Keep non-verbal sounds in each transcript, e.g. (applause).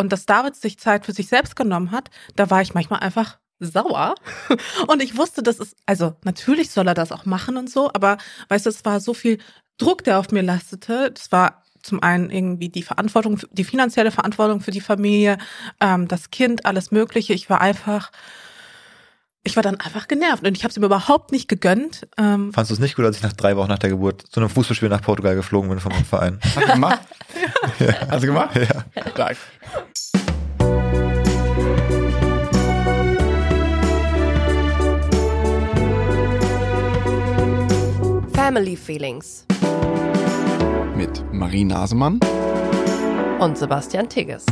und dass David sich Zeit für sich selbst genommen hat, da war ich manchmal einfach sauer. (laughs) Und ich wusste, das ist, also natürlich soll er das auch machen und so, aber weißt du, es war so viel Druck, der auf mir lastete. Das war zum einen irgendwie die Verantwortung, die finanzielle Verantwortung für die Familie, ähm, das Kind, alles Mögliche. Ich war einfach, ich war dann einfach genervt und ich habe es ihm überhaupt nicht gegönnt. Ähm, Fandest du es nicht gut, als ich nach drei Wochen nach der Geburt zu einem Fußballspiel nach Portugal geflogen bin von meinem Verein? (laughs) Hast du gemacht? ja. ja. Hast du gemacht? Ja. Danke. Family Feelings. Mit Marie Nasemann und Sebastian Tigges.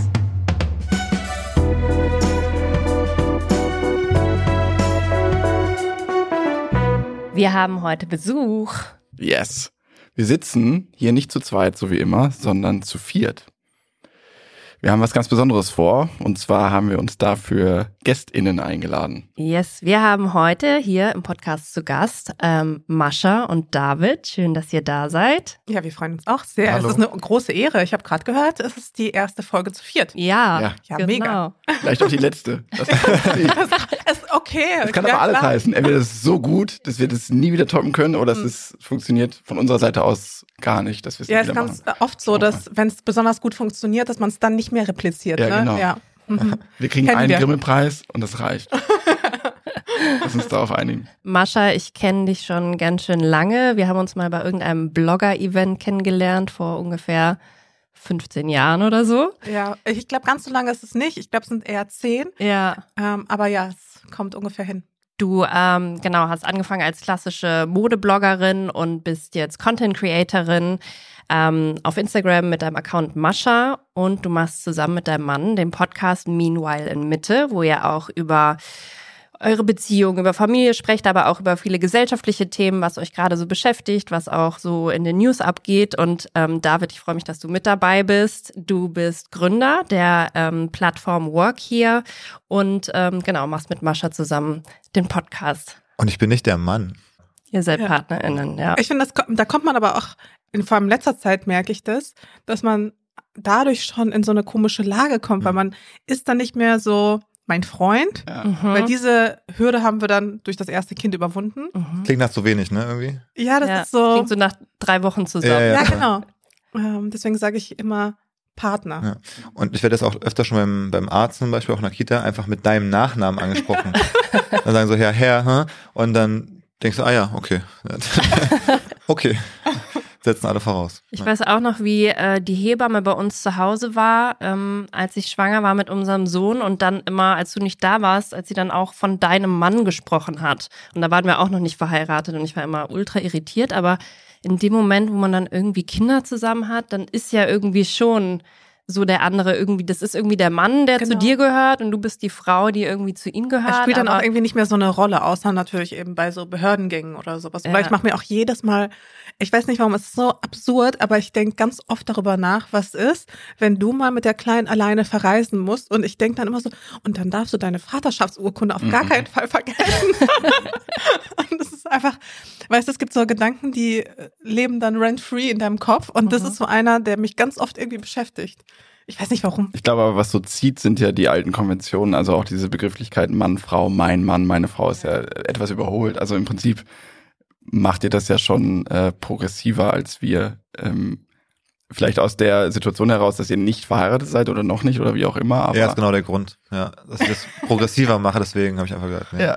Wir haben heute Besuch. Yes. Wir sitzen hier nicht zu zweit, so wie immer, sondern zu viert. Wir haben was ganz Besonderes vor und zwar haben wir uns dafür GästInnen eingeladen. Yes, wir haben heute hier im Podcast zu Gast ähm, Mascha und David. Schön, dass ihr da seid. Ja, wir freuen uns auch sehr. Hallo. Es ist eine große Ehre. Ich habe gerade gehört, es ist die erste Folge zu viert. Ja, ja, ja genau. mega. Vielleicht auch die letzte. (laughs) Das, ist okay. Das kann ja, aber alles klar. heißen. Entweder es ist so gut, dass wir das nie wieder toppen können oder hm. es funktioniert von unserer Seite aus gar nicht. Dass ja, es ist ganz machen. oft so, dass wenn es besonders gut funktioniert, dass man es dann nicht mehr repliziert. Ja, ne? genau. Ja. Mhm. (laughs) Wir kriegen Kennen einen Grimmelpreis und das reicht. (laughs) Lass uns darauf einigen. Mascha, ich kenne dich schon ganz schön lange. Wir haben uns mal bei irgendeinem Blogger-Event kennengelernt vor ungefähr 15 Jahren oder so. Ja, ich glaube, ganz so lange ist es nicht. Ich glaube, es sind eher 10. Ja. Ähm, aber ja, es kommt ungefähr hin. Du ähm, genau hast angefangen als klassische Modebloggerin und bist jetzt Content Creatorin ähm, auf Instagram mit deinem Account Mascha und du machst zusammen mit deinem Mann den Podcast Meanwhile in Mitte, wo ihr auch über eure Beziehung, über Familie sprecht, aber auch über viele gesellschaftliche Themen, was euch gerade so beschäftigt, was auch so in den News abgeht. Und ähm, David, ich freue mich, dass du mit dabei bist. Du bist Gründer der ähm, Plattform Work hier und ähm, genau, machst mit Mascha zusammen den Podcast. Und ich bin nicht der Mann. Ihr seid ja. PartnerInnen, ja. Ich finde, da kommt man aber auch, in, vor allem in letzter Zeit merke ich das, dass man dadurch schon in so eine komische Lage kommt, mhm. weil man ist dann nicht mehr so, mein Freund, ja. mhm. weil diese Hürde haben wir dann durch das erste Kind überwunden. Mhm. Klingt nach so wenig, ne, irgendwie? Ja, das ja, ist so. Klingt so nach drei Wochen zusammen. Ja, ja genau. Ähm, deswegen sage ich immer Partner. Ja. Und ich werde das auch öfter schon beim, beim Arzt zum Beispiel, auch in der Kita, einfach mit deinem Nachnamen angesprochen. (laughs) dann sagen so, Herr, Herr, hm? und dann denkst du, ah ja, okay. (laughs) okay (laughs) setzen alle voraus. Ich weiß auch noch, wie äh, die Hebamme bei uns zu Hause war, ähm, als ich schwanger war mit unserem Sohn und dann immer, als du nicht da warst, als sie dann auch von deinem Mann gesprochen hat. Und da waren wir auch noch nicht verheiratet und ich war immer ultra irritiert, aber in dem Moment, wo man dann irgendwie Kinder zusammen hat, dann ist ja irgendwie schon so der andere irgendwie, das ist irgendwie der Mann, der genau. zu dir gehört und du bist die Frau, die irgendwie zu ihm gehört. Er spielt dann auch irgendwie nicht mehr so eine Rolle, außer natürlich eben bei so Behördengängen oder sowas. Ja. Weil ich mache mir auch jedes Mal, ich weiß nicht warum, es ist so absurd, aber ich denke ganz oft darüber nach, was ist, wenn du mal mit der Kleinen alleine verreisen musst und ich denke dann immer so, und dann darfst du deine Vaterschaftsurkunde auf mhm. gar keinen Fall vergessen. (laughs) und das ist einfach, weißt du, es gibt so Gedanken, die leben dann rent-free in deinem Kopf und mhm. das ist so einer, der mich ganz oft irgendwie beschäftigt. Ich weiß nicht warum. Ich glaube aber, was so zieht, sind ja die alten Konventionen. Also auch diese Begrifflichkeiten Mann, Frau, mein Mann, meine Frau ist ja etwas überholt. Also im Prinzip macht ihr das ja schon äh, progressiver als wir. Ähm, vielleicht aus der Situation heraus, dass ihr nicht verheiratet seid oder noch nicht oder wie auch immer. Aber ja, ist genau der Grund. Ja, dass ich das progressiver mache, deswegen habe ich einfach gesagt, nee, ja.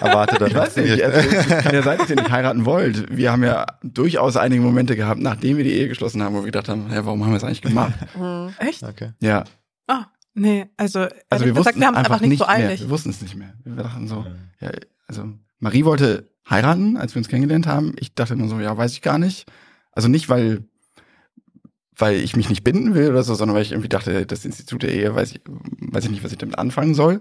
Erwarte das. Ich weiß nicht, also, es kann ja sein, dass ihr nicht heiraten wollt. Wir haben ja durchaus einige Momente gehabt, nachdem wir die Ehe geschlossen haben, wo wir gedacht haben, hä, warum haben wir es eigentlich gemacht? Mhm. Echt? Okay. Ja. Ah, nee, also, also wir, gesagt, wir haben einfach, einfach nicht, so eilig. Mehr. Wir wussten es nicht mehr. Wir dachten so, ja, also Marie wollte heiraten, als wir uns kennengelernt haben. Ich dachte nur so, ja, weiß ich gar nicht. Also nicht, weil weil ich mich nicht binden will oder so, sondern weil ich irgendwie dachte, das Institut der Ehe, weiß ich, weiß ich nicht, was ich damit anfangen soll.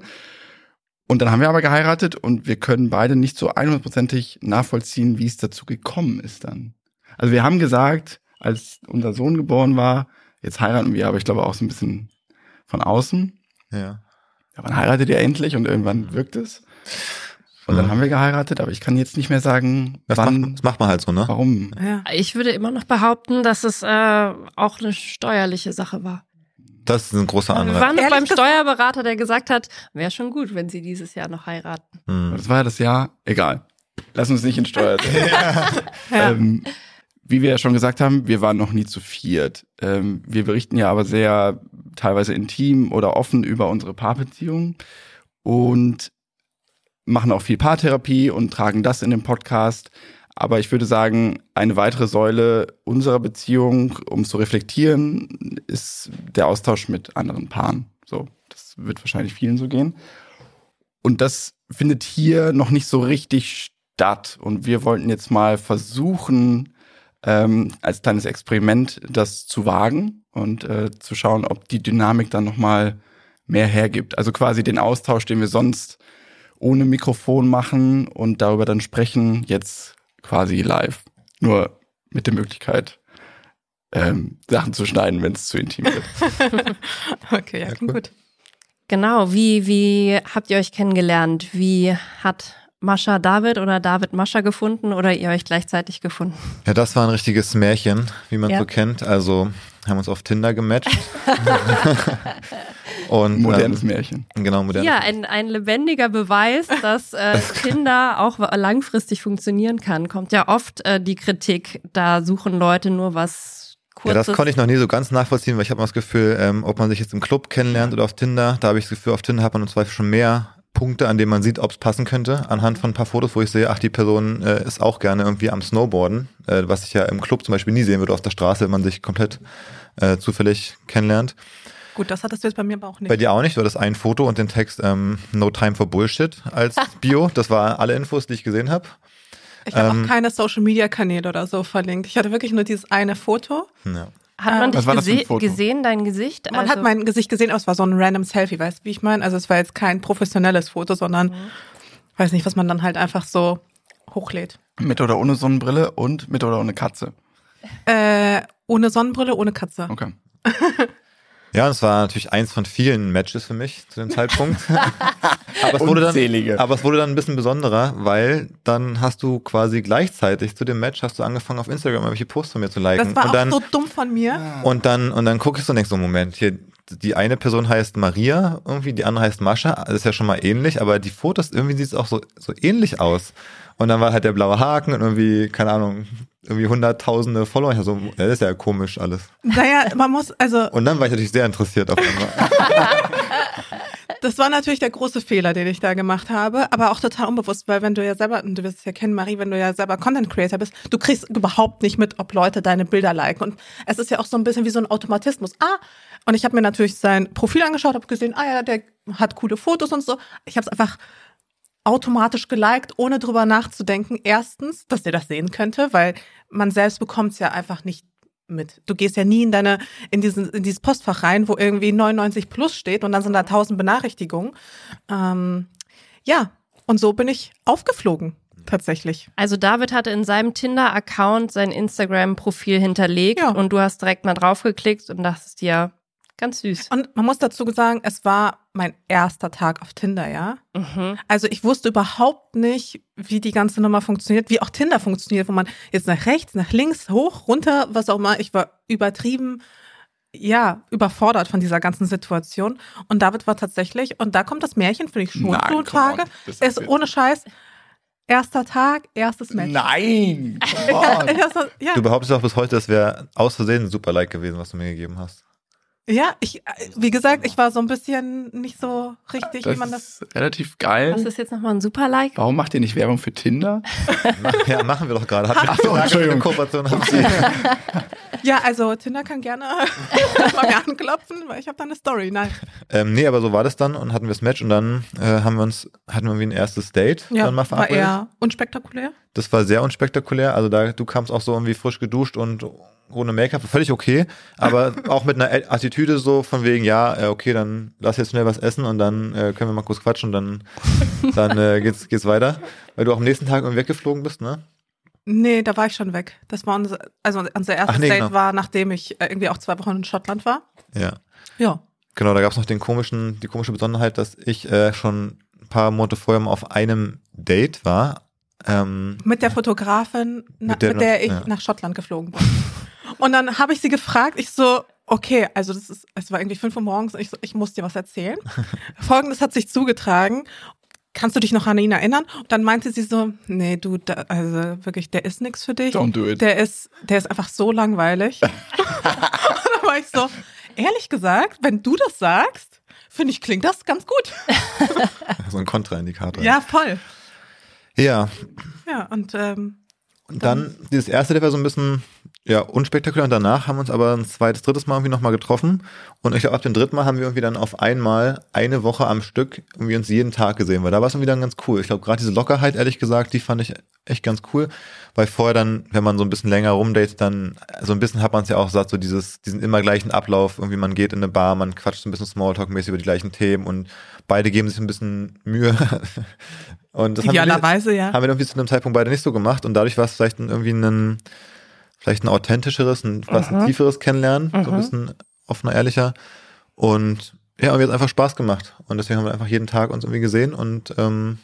Und dann haben wir aber geheiratet und wir können beide nicht so 100%ig nachvollziehen, wie es dazu gekommen ist dann. Also wir haben gesagt, als unser Sohn geboren war, jetzt heiraten wir, aber ich glaube auch so ein bisschen von außen. Ja. Ja, man heiratet ja endlich und irgendwann wirkt es. Und dann haben wir geheiratet, aber ich kann jetzt nicht mehr sagen, das, wann, macht, das macht man halt so, ne? Warum? Ja. Ich würde immer noch behaupten, dass es äh, auch eine steuerliche Sache war. Das ist ein großer Wir Anreiz. waren noch beim Steuerberater, der gesagt hat, wäre schon gut, wenn sie dieses Jahr noch heiraten. Hm. Das war ja das Jahr, egal. Lass uns nicht in Steuer. (laughs) Ja. (laughs) ähm, wie wir ja schon gesagt haben, wir waren noch nie zu viert. Ähm, wir berichten ja aber sehr teilweise intim oder offen über unsere Paarbeziehungen und machen auch viel Paartherapie und tragen das in den Podcast. Aber ich würde sagen, eine weitere Säule unserer Beziehung, um zu reflektieren, ist der Austausch mit anderen Paaren. So, das wird wahrscheinlich vielen so gehen. Und das findet hier noch nicht so richtig statt. Und wir wollten jetzt mal versuchen, ähm, als kleines Experiment das zu wagen und äh, zu schauen, ob die Dynamik dann nochmal mehr hergibt. Also quasi den Austausch, den wir sonst ohne Mikrofon machen und darüber dann sprechen, jetzt quasi live. Nur mit der Möglichkeit, ähm, Sachen zu schneiden, wenn es zu intim wird. (laughs) Okay, ja, Ja, klingt cool. gut. Genau, wie, wie habt ihr euch kennengelernt? Wie hat Mascha David oder David Mascha gefunden oder ihr euch gleichzeitig gefunden? Ja, das war ein richtiges Märchen, wie man Ja. so kennt. Also haben uns auf Tinder gematcht. (laughs) Und Modernes Märchen. ähm, genau modernes. Ja, ein, ein lebendiger Beweis, dass äh, (laughs) Tinder (laughs) auch langfristig funktionieren kann. Kommt ja oft äh, die Kritik, da suchen Leute nur was Ja, Kurzes. das konnte ich noch nie so ganz nachvollziehen, weil ich habe immer das Gefühl, ähm, ob man sich jetzt im Club kennenlernt oder auf Tinder, da habe ich das Gefühl, auf Tinder hat man im Zweifel schon mehr Punkte, an denen man sieht, ob es passen könnte, anhand von ein paar Fotos, wo ich sehe, ach, die Person äh, ist auch gerne irgendwie am Snowboarden, äh, was ich ja im Club zum Beispiel nie sehen würde auf der Straße, wenn man sich komplett äh, zufällig kennenlernt. Gut, das hattest du jetzt bei mir aber auch nicht. Bei dir auch nicht, du hattest ein Foto und den Text ähm, No Time for Bullshit als (laughs) Bio. Das waren alle Infos, die ich gesehen habe. ich habe ähm, auch keine Social Media Kanäle oder so verlinkt. Ich hatte wirklich nur dieses eine Foto. Ja. Hat man Ähm, dich Was war das für ein gese gesehen, dein Gesicht? Man Also- hat mein Gesicht gesehen, aber es war so ein random Selfie, weißt du, wie ich meine? Also es war jetzt kein professionelles Foto, sondern weiß nicht, was man dann halt einfach so hochlädt. Mit oder ohne Sonnenbrille und mit oder ohne Katze. Äh, ohne Sonnenbrille, ohne Katze. Okay. (laughs) Ja, und es war natürlich eins von vielen Matches für mich zu dem Zeitpunkt. (laughs) aber, es wurde dann, Unzählige. aber es wurde dann ein bisschen besonderer, weil dann hast du quasi gleichzeitig zu dem Match hast du angefangen auf Instagram irgendwelche Posts von mir zu liken. Das war und auch dann, so dumm von mir. und dann, und dann guckst du und denkst so, Moment, hier, die eine Person heißt Maria, irgendwie, die andere heißt Mascha, das ist ja schon mal ähnlich, aber die Fotos, irgendwie sieht es auch so, so ähnlich aus. Und dann war halt der blaue Haken und irgendwie, keine Ahnung, irgendwie hunderttausende Follower. Ich so, das ist ja komisch alles. Naja, man muss, also Und dann war ich natürlich sehr interessiert auf einmal. (laughs) das war natürlich der große Fehler, den ich da gemacht habe, aber auch total unbewusst, weil wenn du ja selber, und du wirst es ja kennen, Marie, wenn du ja selber Content Creator bist, du kriegst überhaupt nicht mit, ob Leute deine Bilder liken. Und es ist ja auch so ein bisschen wie so ein Automatismus. Ah, und ich habe mir natürlich sein Profil angeschaut, habe gesehen, ah ja, der hat coole Fotos und so. Ich habe es einfach automatisch geliked, ohne drüber nachzudenken. Erstens, dass der das sehen könnte, weil man selbst bekommt es ja einfach nicht mit. Du gehst ja nie in deine, in diesen, in dieses Postfach rein, wo irgendwie 99 plus steht und dann sind da 1000 Benachrichtigungen. Ähm, ja, und so bin ich aufgeflogen, tatsächlich. Also David hatte in seinem Tinder-Account sein Instagram-Profil hinterlegt Ja. und du hast direkt mal draufgeklickt und dachtest dir, ganz süß. Und man muss dazu sagen, es war mein erster Tag auf Tinder, ja. Mhm. Also ich wusste überhaupt nicht, wie die ganze Nummer funktioniert, wie auch Tinder funktioniert, wo man jetzt nach rechts, nach links, hoch, runter, was auch immer. Ich war übertrieben, ja, überfordert von dieser ganzen Situation. Und David war tatsächlich, und da kommt das Märchen, finde ich schon Nein, so Tage, ist ohne Scheiß, erster Tag, erstes Match. Nein! (laughs) On. Erster, ja, Du behauptest auch bis heute, das wäre aus Versehen ein super Like gewesen, was du mir gegeben hast. Ja, ich, äh, wie gesagt, ich war so ein bisschen nicht so richtig, wie Das man das. ist relativ geil. Was ist jetzt nochmal ein Super-Like? Warum macht ihr nicht Werbung für Tinder? (laughs) Ja, machen wir doch gerade. Hat Ach so, Entschuldigung. Kooperation (laughs) haben sie. Ja, also Tinder kann gerne (laughs) bei mir anklopfen, weil ich habe da eine Story. Nein. Ähm, nee, aber so war das dann und hatten wir das Match und dann äh, haben wir uns, hatten wir irgendwie ein erstes Date Ja, dann mal war eher unspektakulär. Das war sehr unspektakulär. Also da, du kamst auch so irgendwie frisch geduscht und ohne Make-up, völlig okay, aber (laughs) auch mit einer Attitüde so von wegen, ja, äh, okay, dann lass jetzt schnell was essen und dann äh, können wir mal kurz quatschen und dann, (laughs) dann äh, geht's, geht's weiter. Weil du auch am nächsten Tag irgendwie weggeflogen bist, ne? Nee, da war ich schon weg. Das war unser, also unser erstes Ach, nee, Date genau. war, nachdem ich äh, irgendwie auch zwei Wochen in Schottland war. Ja. Ja. Genau, da gab's noch den komischen, die komische Besonderheit, dass ich äh, schon ein paar Monate vorher mal auf einem Date war. Ähm, Mit der Fotografin, na, Mit der mit der, ich ja. nach Schottland geflogen bin. (laughs) Und dann habe ich sie gefragt, ich so, okay, also das ist, es war irgendwie fünf Uhr morgens und ich, so, ich muss dir was erzählen. (laughs) Folgendes hat sich zugetragen. Kannst du dich noch an ihn erinnern? Und dann meinte sie so, nee, du, da, also wirklich, der ist nichts für dich. Don't do it. Der ist, der ist einfach so langweilig. (laughs) und dann war ich so, ehrlich gesagt, wenn du das sagst, finde ich, klingt das ganz gut. (laughs) So ein Kontraindikator. Ja, voll. Ja, Ja, und ähm, Und dann, dieses erste, der war so ein bisschen, ja, unspektakulär. Und danach haben wir uns aber ein zweites, drittes Mal irgendwie nochmal getroffen. Und ich glaube, ab dem dritten Mal haben wir irgendwie dann auf einmal eine Woche am Stück irgendwie uns jeden Tag gesehen, weil da war es dann wieder ganz cool. Ich glaube, gerade diese Lockerheit, ehrlich gesagt, die fand ich echt ganz cool. Weil vorher dann, wenn man so ein bisschen länger rumdatet, dann, so ein bisschen hat man es ja auch satt, so dieses, diesen immer gleichen Ablauf. Irgendwie man geht in eine Bar, man quatscht so ein bisschen Smalltalk-mäßig über die gleichen Themen und beide geben sich ein bisschen Mühe. (laughs) Und das haben wir, idealerweise, ja. haben wir irgendwie zu einem Zeitpunkt beide nicht so gemacht und dadurch war es vielleicht irgendwie ein vielleicht ein authentischeres, ein was ein Mhm. tieferes Kennenlernen, so ein Mhm. bisschen offener, ehrlicher und ja, und mir hat einfach Spaß gemacht und deswegen haben wir einfach jeden Tag uns irgendwie gesehen und ähm,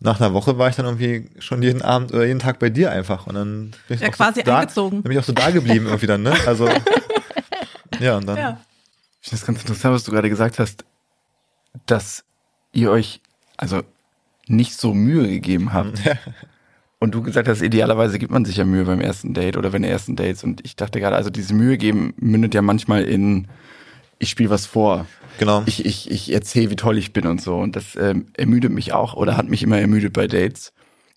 nach einer Woche war ich dann irgendwie schon jeden Abend oder jeden Tag bei dir einfach und dann bin ich Ja, auch quasi so da, eingezogen. bin ich auch so da geblieben irgendwie dann, ne? Also (laughs) ja und dann Ja. Ich finde das ganz interessant, was du gerade gesagt hast, dass ihr euch also nicht so Mühe gegeben habt. Und du gesagt hast, idealerweise gibt man sich ja Mühe beim ersten Date oder bei den ersten Dates. Und ich dachte gerade, also diese Mühe geben mündet ja manchmal in, ich spiele was vor. genau. Ich, ich, ich erzähle, wie toll ich bin und so. Und das ähm, ermüdet mich auch oder hat mich immer ermüdet bei Dates.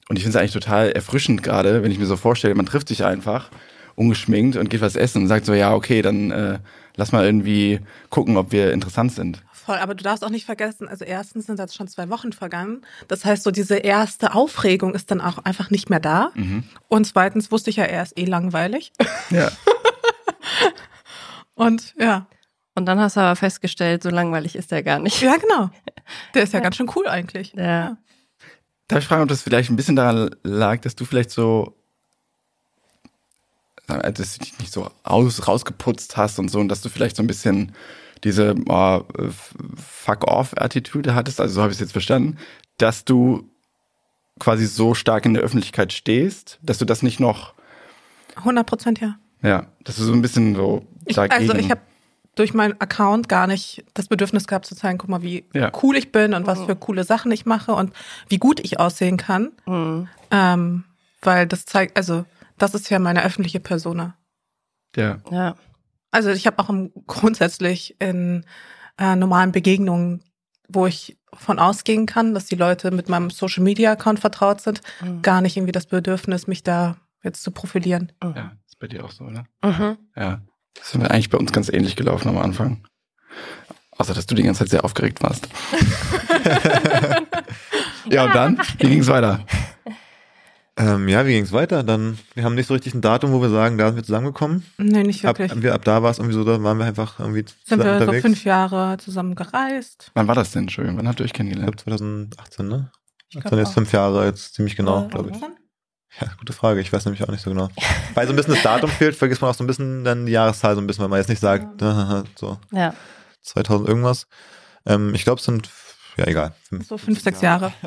Und ich finde es eigentlich total erfrischend gerade, wenn ich mir so vorstelle, man trifft sich einfach ungeschminkt und geht was essen und sagt so, ja, okay, dann äh, lass mal irgendwie gucken, ob wir interessant sind. Voll, aber du darfst auch nicht vergessen, also erstens sind jetzt schon zwei Wochen vergangen. Das heißt, so diese erste Aufregung ist dann auch einfach nicht mehr da. Mhm. Und zweitens wusste ich ja, er ist eh langweilig. (laughs) Ja. Und ja, Und dann hast du aber festgestellt, so langweilig ist der gar nicht. ja genau. Der ist ja, (laughs) ganz schön cool eigentlich. Ja. Darf ich fragen, ob das vielleicht ein bisschen daran lag, dass du vielleicht so, äh, dass du dich nicht so aus, rausgeputzt hast und so und dass du vielleicht so ein bisschen diese oh, äh, Fuck-off-Attitüde hattest, also so habe ich es jetzt verstanden, dass du quasi so stark in der Öffentlichkeit stehst, dass du das nicht noch, 100 Prozent ja. ja, dass du so ein bisschen so Ich, dagegen, also ich habe durch meinen Account gar nicht das Bedürfnis gehabt zu zeigen, guck mal, wie Ja. cool ich bin und was für coole Sachen ich mache und wie gut ich aussehen kann. Mhm. Ähm, weil das zeigt, also das ist ja meine öffentliche Persona. ja, Ja. Also ich habe auch im, grundsätzlich in äh, normalen Begegnungen, wo ich von ausgehen kann, dass die Leute mit meinem Social Media Account vertraut sind, Mhm. gar nicht irgendwie das Bedürfnis, mich da jetzt zu profilieren. ja, ist bei dir auch so, oder? Mhm. Ja. Das ist eigentlich bei uns ganz ähnlich gelaufen am Anfang. Außer, dass du die ganze Zeit sehr aufgeregt warst. (laughs) (laughs) ja, und dann? Wie ging's weiter? Ähm, ja, wie ging's weiter? Dann, wir haben nicht so richtig ein Datum, wo wir sagen, da sind wir zusammengekommen. Nee, nicht Ab, wirklich. wir, ab da war es irgendwie so, da waren wir einfach irgendwie Sind zusammen wir so unterwegs. fünf Jahre zusammen gereist. Wann war das denn? Entschuldigung, wann habt ihr euch Ich glaube kennengelernt? 2018, ne? Ich Das glaub sind jetzt fünf Jahre, jetzt ziemlich genau, Äh, glaube ich. Ja, gute Frage. Ich weiß nämlich auch nicht so genau. Weil so ein bisschen das Datum (laughs) fehlt, vergisst man auch so ein bisschen dann die Jahreszahl so ein bisschen, weil man jetzt nicht sagt, (laughs) so Ja. 2000 irgendwas. Ähm, ich glaube, es sind, ja egal. Fünf, So fünf, sechs Jahre. (laughs)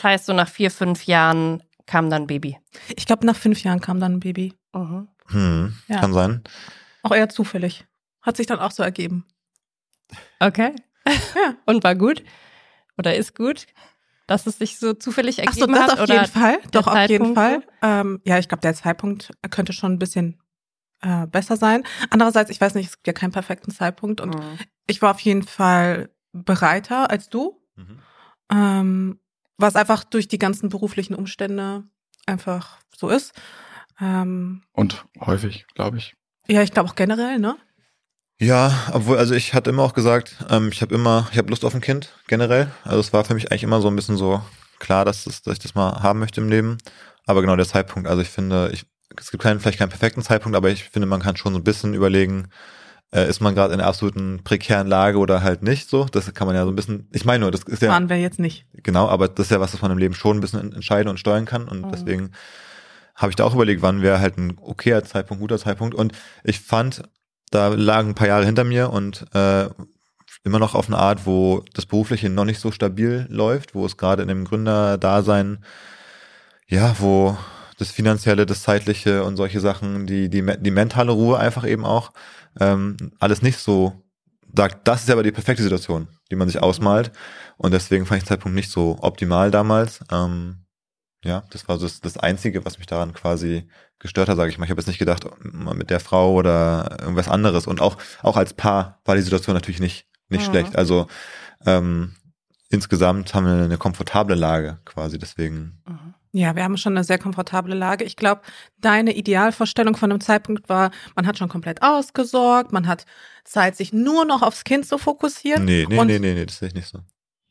Das heißt, so nach vier, fünf Jahren kam dann Baby. Ich glaube, nach fünf Jahren kam dann ein Baby. Mhm. Hm, Ja. Kann sein. Auch eher zufällig. Hat sich dann auch so ergeben. Okay. (laughs) Ja. Und war gut? Oder ist gut? Dass es sich so zufällig Ach so, ergeben das hat? auf oder jeden Fall. Doch, auf jeden Zeitpunkt Fall. Ähm, ja, ich glaube, der Zeitpunkt könnte schon ein bisschen äh, besser sein. Andererseits, ich weiß nicht, es gibt ja keinen perfekten Zeitpunkt und Mhm. ich war auf jeden Fall bereiter als du. Mhm. Ähm, was einfach durch die ganzen beruflichen Umstände einfach so ist. Ähm, Und häufig, glaube ich. ja, ich glaube auch generell, ne? Ja, obwohl, also ich hatte immer auch gesagt, ähm, ich habe immer, ich habe Lust auf ein Kind, generell. Also es war für mich eigentlich immer so ein bisschen so klar, dass, das, dass ich das mal haben möchte im Leben. Aber genau der Zeitpunkt, also ich finde, ich, es gibt keinen, vielleicht keinen perfekten Zeitpunkt, aber ich finde, man kann schon so ein bisschen überlegen, äh, ist man gerade in einer absoluten prekären Lage oder halt nicht so. Das kann man ja so ein bisschen, ich meine nur, das ist ja, Waren wir jetzt nicht. genau, aber das ist ja was, was man im Leben schon ein bisschen entscheiden und steuern kann. Und Mhm. deswegen habe ich da auch überlegt, wann wäre halt ein okayer Zeitpunkt, guter Zeitpunkt. Und ich fand, da lagen ein paar Jahre hinter mir und äh, immer noch auf eine Art, wo das Berufliche noch nicht so stabil läuft, wo es gerade in dem Gründerdasein, ja, wo das Finanzielle, das Zeitliche und solche Sachen, die, die, die mentale Ruhe einfach eben auch, ähm, alles nicht so sagt, das ist aber die perfekte Situation, die man sich ausmalt. Und deswegen fand ich den Zeitpunkt nicht so optimal damals. Ähm, ja, das war so das, das Einzige, was mich daran quasi gestört hat, sage ich mal. Ich habe jetzt nicht gedacht, mit der Frau oder irgendwas anderes. Und auch, auch als Paar war die Situation natürlich nicht, nicht mhm. schlecht. Also ähm, insgesamt haben wir eine komfortable Lage quasi, deswegen. Ja, wir haben schon eine sehr komfortable Lage. Ich glaube, deine Idealvorstellung von einem Zeitpunkt war, man hat schon komplett ausgesorgt, man hat Zeit, sich nur noch aufs Kind zu fokussieren. Nee, nee, nee, nee, nee, das sehe ich nicht so.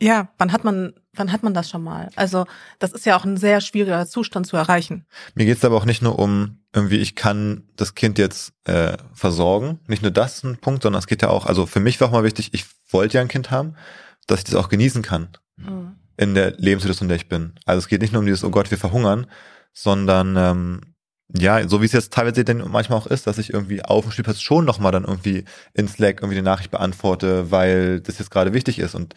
Ja, wann hat man, wann hat man das schon mal? Also, das ist ja auch ein sehr schwieriger Zustand zu erreichen. Mir geht's aber auch nicht nur um irgendwie, ich kann das Kind jetzt äh, versorgen. Nicht nur das ein Punkt, sondern es geht ja auch, also für mich war auch mal wichtig, ich wollte ja ein Kind haben, dass ich das auch genießen kann. Mhm in der Lebenssituation, in der ich bin. Also es geht nicht nur um dieses, oh Gott, wir verhungern, sondern ähm, ja, so wie es jetzt teilweise denn manchmal auch ist, dass ich irgendwie auf dem Spielplatz schon nochmal dann irgendwie in Slack irgendwie die Nachricht beantworte, weil das jetzt gerade wichtig ist. Und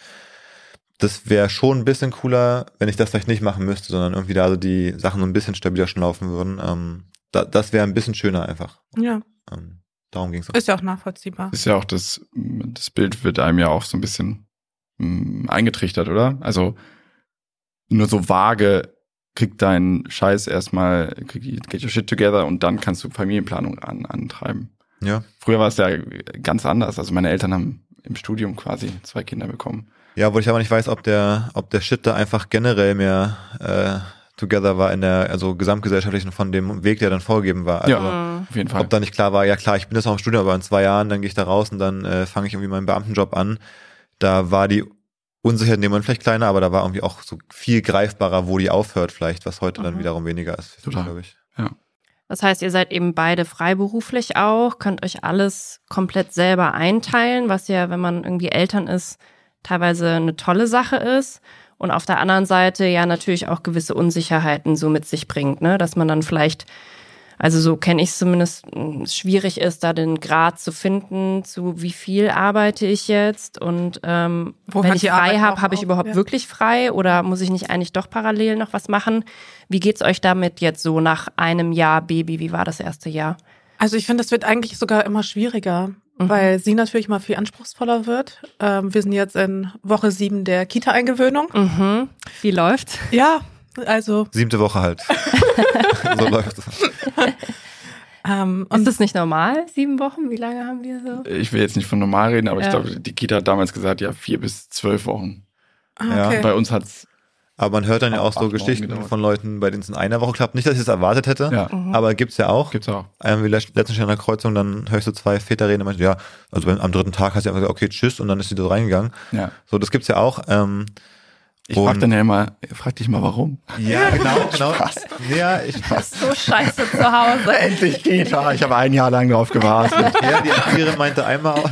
das wäre schon ein bisschen cooler, wenn ich das vielleicht nicht machen müsste, sondern irgendwie da so die Sachen so ein bisschen stabiler schon laufen würden. Ähm, da, das wäre ein bisschen schöner einfach. Ja. Ähm, darum ging es auch. Ist ja auch nachvollziehbar. Ist ja auch das, das Bild wird einem ja auch so ein bisschen mh, hm, eingetrichtert, oder? Also nur so vage, krieg deinen Scheiß erstmal, get your shit together und dann kannst du Familienplanung an, antreiben. Ja. Früher war es ja ganz anders. Also meine Eltern haben im Studium quasi zwei Kinder bekommen. Ja, wo ich aber nicht weiß, ob der, ob der Shit da einfach generell mehr äh, together war in der, also gesamtgesellschaftlichen von dem Weg, der dann vorgegeben war. Also, ja, auf jeden Fall. Ob da nicht klar war, ja klar, ich bin jetzt noch im Studium, aber in zwei Jahren, dann gehe ich da raus und dann äh, fange ich irgendwie meinen Beamtenjob an. Da war die Unsicherheit dem Moment vielleicht kleiner, aber da war irgendwie auch so viel greifbarer, wo die aufhört vielleicht, was heute mhm. dann wiederum weniger ist, glaube ich. Ja. Das heißt, ihr seid eben beide freiberuflich auch, könnt euch alles komplett selber einteilen, was ja, wenn man irgendwie Eltern ist, teilweise eine tolle Sache ist. Und auf der anderen Seite ja natürlich auch gewisse Unsicherheiten so mit sich bringt, ne? dass man dann vielleicht also so kenne ich es zumindest, schwierig ist, da den Grad zu finden, zu wie viel arbeite ich jetzt und ähm, Wo wenn ich frei habe, habe ich überhaupt ja. wirklich frei oder muss ich nicht eigentlich doch parallel noch was machen? Wie geht's euch damit jetzt so nach einem Jahr Baby? Wie war das erste Jahr? Also ich finde, das wird eigentlich sogar immer schwieriger, mhm. weil sie natürlich mal viel anspruchsvoller wird. Ähm, wir sind jetzt in Woche sieben der Kita-Eingewöhnung. Mhm. Wie läuft? Ja, also. Siebte Woche halt. (laughs) so läuft es. Ähm, und ist das nicht normal, sieben Wochen? Wie lange haben wir so? Ich will jetzt nicht von normal reden, aber ja. ich glaube, die Kita hat damals gesagt, ja, vier bis zwölf Wochen. Ah, okay. Bei uns hat es aber man hört dann ja auch so Geschichten von Leuten, bei denen es in einer Woche klappt. Nicht, dass ich es erwartet hätte, ja. mhm. aber gibt's ja auch. Gibt's auch. Ähm, wie letztens in der Kreuzung, dann hörst du zwei Väter reden und meinst, ja, also am dritten Tag hast du einfach gesagt, okay, tschüss, und dann ist sie da reingegangen. Ja. So, das gibt's ja auch. Ähm, ich frag dann ja immer, frag dich mal warum. Ja, genau, (laughs) genau. Spaß. Ja, ich (laughs) ist so scheiße zu Hause. endlich geht er. Ich habe ein Jahr lang drauf gewartet. (laughs) Ja, die Erzieherin meinte einmal,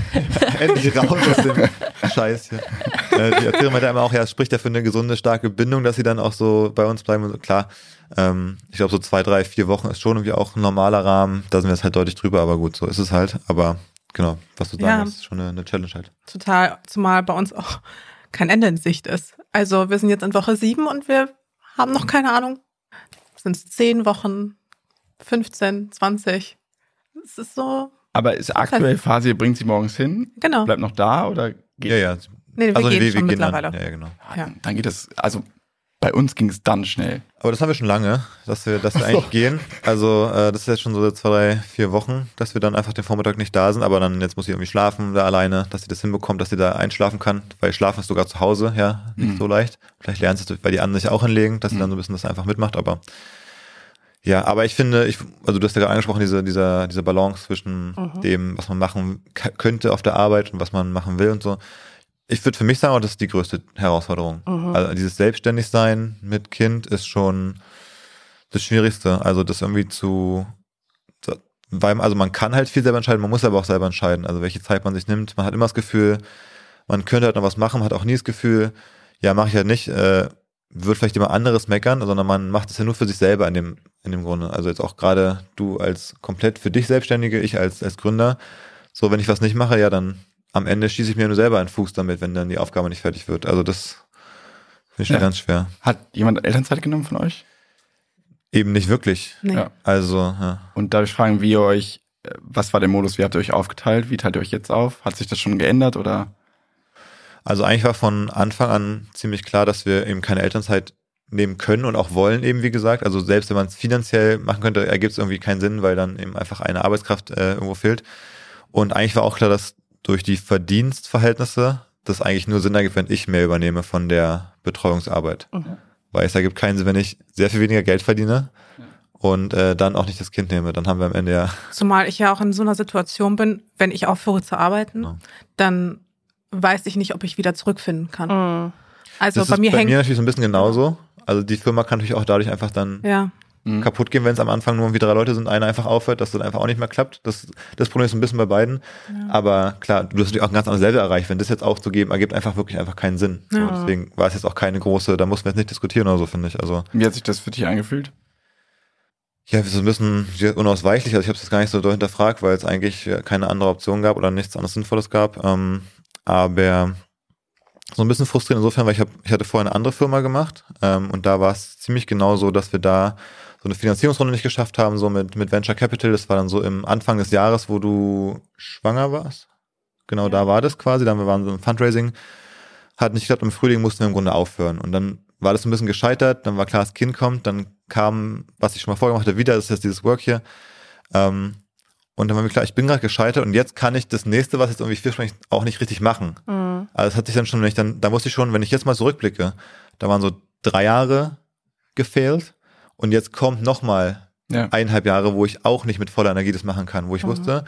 endlich raus aus dem Scheiß hier. Äh, die Erzieherin meinte einmal auch, ja, es spricht ja für eine gesunde, starke Bindung, dass sie dann auch so bei uns bleiben. Und klar, ähm, ich glaube so zwei, drei, vier Wochen ist schon irgendwie auch ein normaler Rahmen. Da sind wir jetzt halt deutlich drüber, aber gut, so ist es halt. Aber genau, was du sagen ja, ist schon eine, eine Challenge halt. Total, zumal bei uns auch kein Ende in Sicht ist. Also wir sind jetzt in Woche sieben und wir haben noch keine Ahnung. Sind es zehn Wochen, 15, 20? Es ist so. Aber ist aktuell Phase, ihr bringt sie morgens hin? Genau. Bleibt noch da oder geht Ja, ja. Nee, wir also gehen wir, schon wir gehen mittlerweile. Dann, ja, ja, genau. Ja. Dann geht es, also bei uns ging es dann schnell. Aber das haben wir schon lange, dass wir, dass wir eigentlich gehen. Also äh, das ist jetzt schon so zwei, drei, vier Wochen, dass wir dann einfach den Vormittag nicht da sind. Aber dann jetzt muss sie irgendwie schlafen da alleine, dass sie das hinbekommt, dass sie da einschlafen kann. Weil schlafen ist sogar zu Hause, ja, nicht mhm. so leicht. Vielleicht lernt sie es bei die anderen sich auch hinlegen, dass sie mhm. dann so ein bisschen das einfach mitmacht. Aber ja, aber ich finde, ich, also du hast ja gerade angesprochen, diese, dieser, diese Balance zwischen mhm. dem, was man machen könnte auf der Arbeit und was man machen will und so ich würde für mich sagen, das ist die größte Herausforderung. Mhm. Also dieses Selbstständigsein mit Kind ist schon das Schwierigste. Also das irgendwie zu, weil, also man kann halt viel selber entscheiden, man muss aber auch selber entscheiden, also welche Zeit man sich nimmt. Man hat immer das Gefühl, man könnte halt noch was machen, man hat auch nie das Gefühl, ja, mache ich halt nicht, äh, wird vielleicht immer anderes meckern, sondern man macht es ja nur für sich selber in dem, in dem Grunde. Also jetzt auch gerade du als komplett für dich Selbstständige, ich als, als Gründer. So, wenn ich was nicht mache, ja, dann am Ende schieße ich mir nur selber einen Fuß damit, wenn dann die Aufgabe nicht fertig wird. Also das finde ich schon ja. ganz schwer. Hat jemand Elternzeit genommen von euch? Eben nicht wirklich. Nee. Ja. Also, ja. Und darf ich fragen, wie ihr euch, äh, was war der Modus, wie habt ihr euch aufgeteilt? Wie teilt ihr euch jetzt auf? Hat sich das schon geändert oder? Also eigentlich war von Anfang an ziemlich klar, dass wir eben keine Elternzeit nehmen können und auch wollen eben, wie gesagt. Also selbst wenn man es finanziell machen könnte, ergibt es irgendwie keinen Sinn, weil dann eben einfach eine Arbeitskraft äh, irgendwo fehlt. Und eigentlich war auch klar, dass durch die Verdienstverhältnisse das eigentlich nur Sinn ergibt, wenn ich mehr übernehme von der Betreuungsarbeit. Mhm. Weil es ergibt keinen Sinn, wenn ich sehr viel weniger Geld verdiene und äh, dann auch nicht das Kind nehme. Dann haben wir am Ende ja (laughs) Zumal ich ja auch in so einer Situation bin, wenn ich aufhöre zu arbeiten, Ja. dann weiß ich nicht, ob ich wieder zurückfinden kann. Mhm. Also das bei ist mir bei hängt mir natürlich so ein bisschen genauso. Also die Firma kann natürlich auch dadurch einfach dann ja Mhm. kaputt gehen, wenn es am Anfang nur irgendwie drei Leute sind, einer einfach aufhört, dass das einfach auch nicht mehr klappt. Das, das Problem ist ein bisschen bei beiden. Aber klar, du hast natürlich auch ein ganz anderes Level erreicht. Wenn das jetzt aufzugeben, ergibt einfach wirklich einfach keinen Sinn. So, Ja. deswegen war es jetzt auch keine große, da mussten wir jetzt nicht diskutieren oder so, finde ich. Also Wie hat sich das für dich angefühlt? ja, so ein bisschen unausweichlich. Also ich habe es jetzt gar nicht so doll hinterfragt, weil es eigentlich ja keine andere Option gab oder nichts anderes Sinnvolles gab. Ähm, aber so ein bisschen frustrierend insofern, weil ich, hab, ich hatte vorher eine andere Firma gemacht ähm, und da war es ziemlich genau so, dass wir da so eine Finanzierungsrunde nicht geschafft haben, so mit, mit Venture Capital. Das war dann so im Anfang des Jahres, wo du schwanger warst. Genau da war das quasi. Dann waren wir so im Fundraising. Hat nicht geklappt. Im Frühling mussten wir im Grunde aufhören. Und dann war das ein bisschen gescheitert. Dann war klar, das Kind kommt. Dann kam, was ich schon mal vorgemacht hatte, wieder. Das ist jetzt dieses Work hier. Ähm, und dann war mir klar, ich bin gerade gescheitert und jetzt kann ich das nächste, was jetzt irgendwie vielversprechend auch nicht richtig machen. Mhm. Also es hat sich dann schon, wenn ich dann, da wusste ich schon, wenn ich jetzt mal zurückblicke, da waren so drei Jahre gefehlt und jetzt kommt nochmal Ja. eineinhalb Jahre, wo ich auch nicht mit voller Energie das machen kann, wo ich wusste,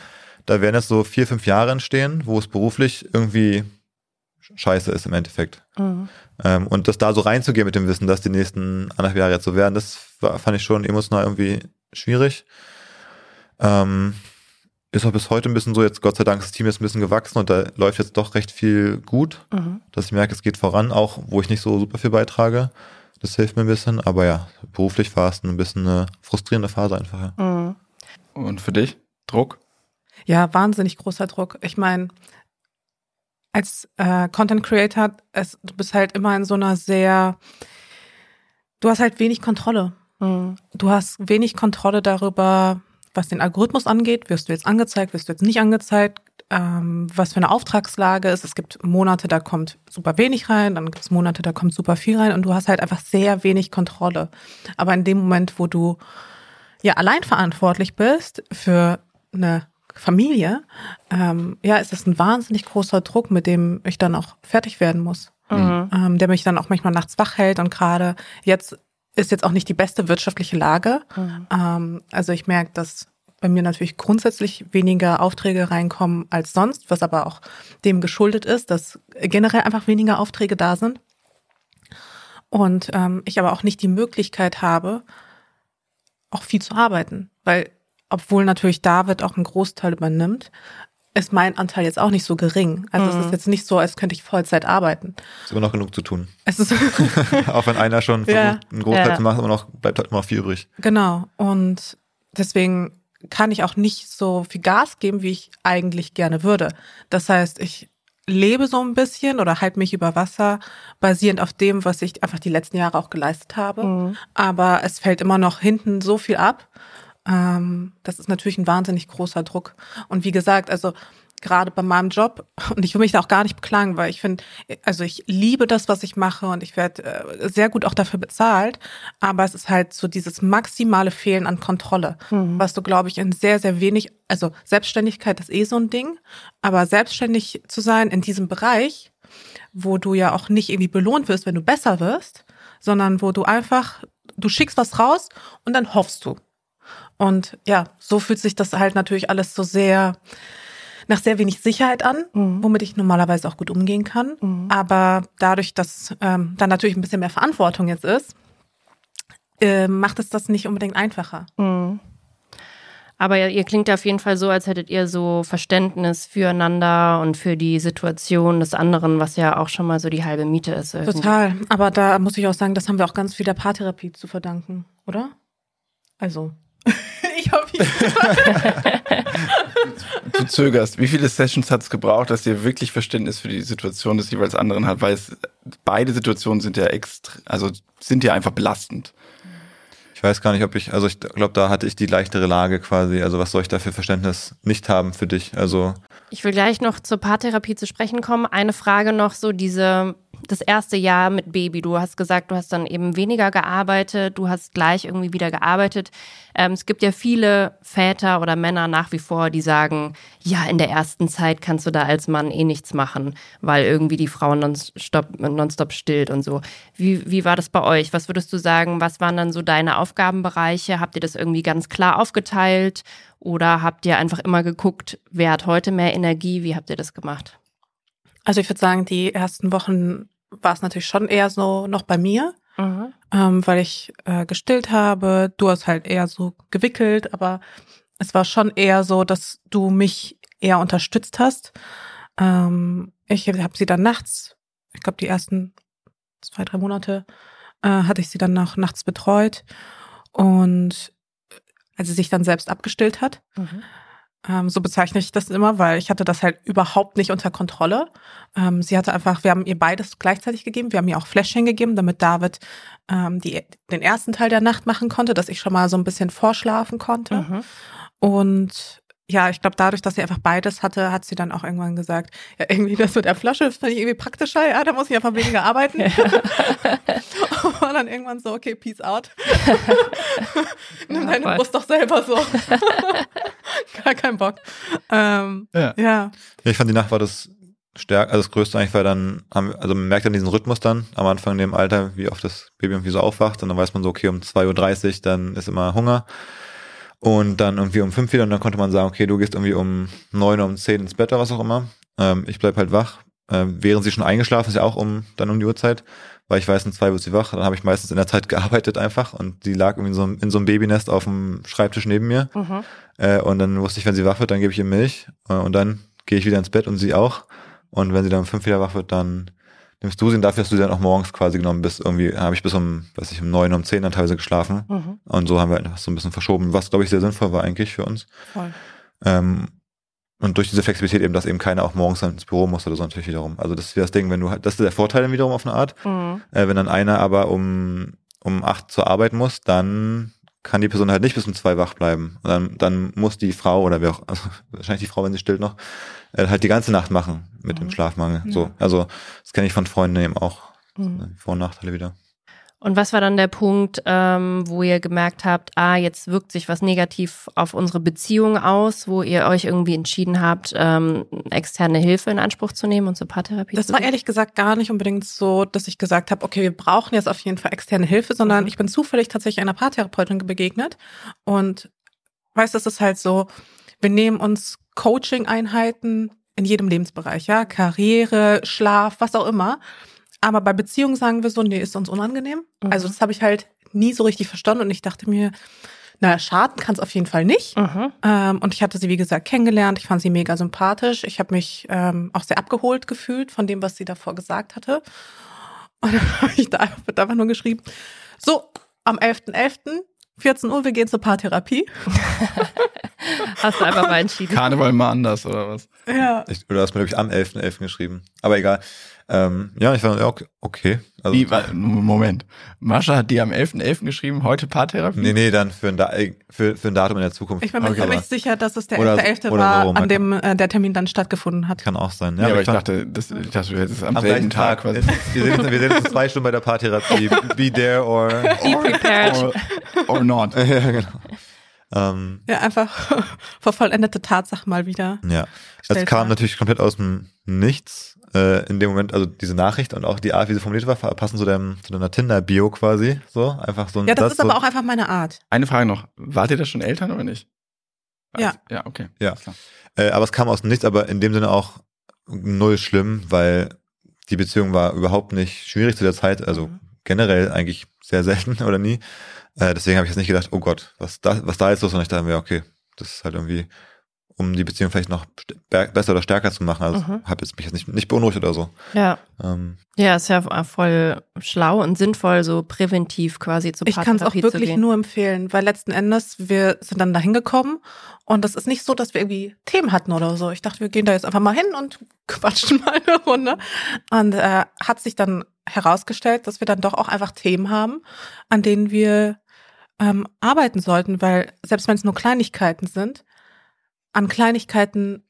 da werden jetzt so vier, fünf Jahre entstehen, wo es beruflich irgendwie scheiße ist im Endeffekt. Mhm. Ähm, und das da so reinzugehen mit dem Wissen, dass die nächsten anderthalb Jahre jetzt so werden, das war, fand ich schon emotional irgendwie schwierig. Ähm, ist auch bis heute ein bisschen so, jetzt Gott sei Dank ist das Team jetzt ein bisschen gewachsen und da läuft jetzt doch recht viel gut, Mhm. dass ich merke, es geht voran, auch wo ich nicht so super viel beitrage. Das hilft mir ein bisschen, aber ja, beruflich war es ein bisschen eine frustrierende Phase einfach. Ja. Mhm. Und für dich? Druck? Ja, wahnsinnig großer Druck. Ich meine, als äh, Content Creator, es, du bist halt immer in so einer sehr, du hast halt wenig Kontrolle. Mhm. Du hast wenig Kontrolle darüber, was den Algorithmus angeht. Wirst du jetzt angezeigt, wirst du jetzt nicht angezeigt, ähm, was für eine Auftragslage ist. Es gibt Monate, da kommt super wenig rein, dann gibt es Monate, da kommt super viel rein und du hast halt einfach sehr wenig Kontrolle. Aber in dem Moment, wo du ja allein verantwortlich bist für eine Familie, ähm, ja, ist das ein wahnsinnig großer Druck, mit dem ich dann auch fertig werden muss. Mhm. Ähm, der mich dann auch manchmal nachts wach hält und gerade jetzt ist jetzt auch nicht die beste wirtschaftliche Lage. Mhm. Ähm, also ich merke, dass bei mir natürlich grundsätzlich weniger Aufträge reinkommen als sonst, was aber auch dem geschuldet ist, dass generell einfach weniger Aufträge da sind. Und ähm, ich aber auch nicht die Möglichkeit habe, auch viel zu arbeiten. Weil, obwohl natürlich David auch einen Großteil übernimmt, ist mein Anteil jetzt auch nicht so gering. Also es Mhm. ist jetzt nicht so, als könnte ich Vollzeit arbeiten. Ist immer noch genug zu tun. Es ist (laughs) (laughs) auch wenn einer schon Ja. versucht, einen Großteil Ja. zu machen, aber noch, bleibt halt immer noch viel übrig. Genau. Und deswegen kann ich auch nicht so viel Gas geben, wie ich eigentlich gerne würde. Das heißt, ich lebe so ein bisschen oder halte mich über Wasser, basierend auf dem, was ich einfach die letzten Jahre auch geleistet habe. Mhm. Aber es fällt immer noch hinten so viel ab. Ähm, das ist natürlich ein wahnsinnig großer Druck. Und wie gesagt, also gerade bei meinem Job, (laughs) und ich will mich da auch gar nicht beklagen, weil ich finde, also ich liebe das, was ich mache und ich werde äh, sehr gut auch dafür bezahlt, aber es ist halt so dieses maximale Fehlen an Kontrolle, Mhm. was du, glaube ich, in sehr, sehr wenig, also Selbstständigkeit ist eh so ein Ding, aber selbstständig zu sein in diesem Bereich, wo du ja auch nicht irgendwie belohnt wirst, wenn du besser wirst, sondern wo du einfach, du schickst was raus und dann hoffst du. Und ja, so fühlt sich das halt natürlich alles so sehr nach sehr wenig Sicherheit an, Mhm. womit ich normalerweise auch gut umgehen kann. Mhm. Aber dadurch, dass ähm, da natürlich ein bisschen mehr Verantwortung jetzt ist, äh, macht es das nicht unbedingt einfacher. Mhm. Aber ihr, ihr klingt auf jeden Fall so, als hättet ihr so Verständnis füreinander und für die Situation des anderen, was ja auch schon mal so die halbe Miete ist. irgendwie. Total. Aber da muss ich auch sagen, das haben wir auch ganz viel der Paartherapie zu verdanken, oder? Also. (laughs) ich hoffe, ich Du zögerst. Wie viele Sessions hat es gebraucht, dass ihr wirklich Verständnis für die Situation des jeweils anderen hat? Weil es, beide Situationen sind ja extra, also sind ja einfach belastend. Ich weiß gar nicht, ob ich, also ich glaube, da hatte ich die leichtere Lage quasi. Also was soll ich da für Verständnis nicht haben für dich? Also ich will gleich noch zur Paartherapie zu sprechen kommen. Eine Frage noch, so diese, das erste Jahr mit Baby. Du hast gesagt, du hast dann eben weniger gearbeitet, du hast gleich irgendwie wieder gearbeitet. Ähm, es gibt ja viele Väter oder Männer nach wie vor, die sagen, ja, in der ersten Zeit kannst du da als Mann eh nichts machen, weil irgendwie die Frau nonstop, nonstop stillt und so. Wie, wie war das bei euch? Was würdest du sagen, was waren dann so deine Aufgabenbereiche? Habt ihr das irgendwie ganz klar aufgeteilt? Oder habt ihr einfach immer geguckt, wer hat heute mehr Energie? Wie habt ihr das gemacht? Also ich würde sagen, die ersten Wochen war es natürlich schon eher so noch bei mir, mhm. ähm, weil ich äh, gestillt habe. Du hast halt eher so gewickelt, aber es war schon eher so, dass du mich eher unterstützt hast. Ähm, ich habe sie dann nachts, ich glaube die ersten zwei, drei Monate, äh, hatte ich sie dann noch nachts betreut. Und als sie sich dann selbst abgestillt hat. Mhm. Ähm, so bezeichne ich das immer, weil ich hatte das halt überhaupt nicht unter Kontrolle. Ähm, sie hatte einfach, wir haben ihr beides gleichzeitig gegeben. Wir haben ihr auch Fläschchen gegeben, damit David ähm, die, den ersten Teil der Nacht machen konnte, dass ich schon mal so ein bisschen vorschlafen konnte. Mhm. Und ja, ich glaube, dadurch, dass sie einfach beides hatte, hat sie dann auch irgendwann gesagt, ja, irgendwie das mit der Flasche das finde ich irgendwie praktischer, ja, da muss ich einfach weniger arbeiten. Ja. (laughs) Und war dann irgendwann so, okay, peace out. (laughs) Nimm ja, deine Brust doch selber so. (laughs) Gar kein Bock. Ähm, ja. ja. Ja, ich fand die Nacht war das stärk, also das Größte eigentlich, weil dann haben, also man merkt dann diesen Rhythmus dann am Anfang in dem Alter, wie oft das Baby irgendwie so aufwacht und dann weiß man so, okay, um 2.30 Uhr, dann ist immer Hunger. Und dann irgendwie um fünf wieder und dann konnte man sagen, okay, du gehst irgendwie um neun oder um zehn ins Bett oder was auch immer. Ähm, ich bleib halt wach. Ähm, während sie schon eingeschlafen ist, ja auch um dann um die Uhrzeit, weil ich weiß, um zwei wird sie wach. Dann habe ich meistens in der Zeit gearbeitet einfach und die lag irgendwie in so, in so einem Babynest auf dem Schreibtisch neben mir. Mhm. Äh, und dann wusste ich, wenn sie wach wird, dann gebe ich ihr Milch äh, und dann gehe ich wieder ins Bett und sie auch. Und wenn sie dann um fünf wieder wach wird, dann nimmst du sie und dafür, dass du sie dann auch morgens quasi genommen bist. Irgendwie habe ich bis um, weiß ich, um neun, um zehn dann teilweise geschlafen. Mhm. Und so haben wir einfach so ein bisschen verschoben, was, glaube ich, sehr sinnvoll war eigentlich für uns. Voll. Ähm, und durch diese Flexibilität eben, dass eben keiner auch morgens dann ins Büro muss oder so natürlich wiederum. Also das ist das Ding, wenn du halt, das ist der Vorteil dann wiederum auf eine Art. Mhm. Äh, wenn dann einer aber um, um acht zur Arbeit muss, dann kann die Person halt nicht bis um zwei wach bleiben. Und dann, dann muss die Frau oder wer auch, (laughs) also wahrscheinlich die Frau, wenn sie stillt noch, äh, halt die ganze Nacht machen mit mhm. dem Schlafmangel. Ja. So, also das kenne ich von Freunden eben auch. Mhm. Vor- und Nachteile wieder. Und was war dann der Punkt, ähm, wo ihr gemerkt habt, ah, jetzt wirkt sich was negativ auf unsere Beziehung aus, wo ihr euch irgendwie entschieden habt, ähm, externe Hilfe in Anspruch zu nehmen und zur Paartherapie Das zu war ehrlich gesagt gar nicht unbedingt so, dass ich gesagt habe, okay, wir brauchen jetzt auf jeden Fall externe Hilfe, sondern mhm. ich bin zufällig tatsächlich einer Paartherapeutin begegnet und weißt, das ist halt so, wir nehmen uns Coaching-Einheiten in jedem Lebensbereich, ja, Karriere, Schlaf, was auch immer. Aber bei Beziehungen sagen wir so, nee, ist uns unangenehm. Mhm. Also das habe ich halt nie so richtig verstanden und ich dachte mir, naja, schaden kann es auf jeden Fall nicht. Mhm. Ähm, und ich hatte sie, wie gesagt, kennengelernt. Ich fand sie mega sympathisch. Ich habe mich ähm, auch sehr abgeholt gefühlt von dem, was sie davor gesagt hatte. Und (laughs) dann habe ich da einfach nur geschrieben, so, am 11.11., .11., 14 Uhr, wir gehen zur Paartherapie. (laughs) Hast du einfach mal entschieden. Karneval mal anders, oder was? Ja. Ich, oder hast du mir, glaube ich, am 11.11. .11. geschrieben. Aber egal. Ähm, ja, ich fand, ja, okay. Also, Wie, Moment. Mascha hat die am 11.11. .11. geschrieben, heute Paartherapie? Nee, nee, dann für ein, da für, für ein Datum in der Zukunft. Ich bin mir okay. ziemlich sicher, dass es der 11.11. .11. war, so, an dem äh, der Termin dann stattgefunden hat. Kann auch sein. Ja, ja aber ich, dachte, das, ich dachte, hättest es am, am selben Tag. Tag wir, sind, wir sind jetzt (laughs) zwei Stunden bei der Paartherapie. Be there or... Be prepared. Or, or not. (laughs) ja, genau. Ähm, ja, einfach (laughs) vor vollendete Tatsache mal wieder. Ja, es kam natürlich komplett aus dem Nichts äh, in dem Moment, also diese Nachricht und auch die Art, wie sie formuliert war, passen zu, dem, zu deiner Tinder-Bio quasi. So, einfach so ein Ja, das, das ist so. aber auch einfach meine Art. Eine Frage noch. Wart ihr da schon Eltern oder nicht? Ja. Also, ja, okay. Ja. Äh, aber es kam aus dem Nichts, aber in dem Sinne auch null schlimm, weil die Beziehung war überhaupt nicht schwierig zu der Zeit, also mhm. generell eigentlich sehr selten (laughs) oder nie. Äh, deswegen habe ich jetzt nicht gedacht, oh Gott, was da, was da jetzt los? ist. Und ich dachte mir, okay, das ist halt irgendwie um die Beziehung vielleicht noch besser oder stärker zu machen. Also mhm. habe jetzt mich jetzt nicht, nicht beunruhigt oder so. Ja. Ähm. Ja, ist ja voll schlau und sinnvoll, so präventiv quasi zu Ich kann es auch wirklich nur empfehlen, weil letzten Endes, wir sind dann dahin gekommen und das ist nicht so, dass wir irgendwie Themen hatten oder so. Ich dachte, wir gehen da jetzt einfach mal hin und (laughs) quatschen mal eine Runde. Und äh, hat sich dann herausgestellt, dass wir dann doch auch einfach Themen haben, an denen wir ähm, arbeiten sollten, weil selbst wenn es nur Kleinigkeiten sind, an Kleinigkeiten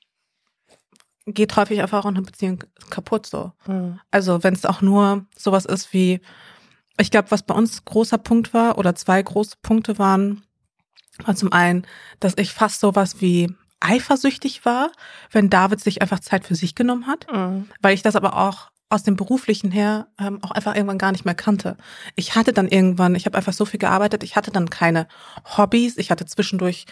geht häufig einfach auch eine Beziehung kaputt so. Mhm. Also wenn es auch nur sowas ist wie, ich glaube, was bei uns großer Punkt war oder zwei große Punkte waren, war zum einen, dass ich fast sowas wie eifersüchtig war, wenn David sich einfach Zeit für sich genommen hat, Mhm. weil ich das aber auch aus dem beruflichen her ähm, auch einfach irgendwann gar nicht mehr kannte. Ich hatte dann irgendwann, ich habe einfach so viel gearbeitet, ich hatte dann keine Hobbys, ich hatte zwischendurch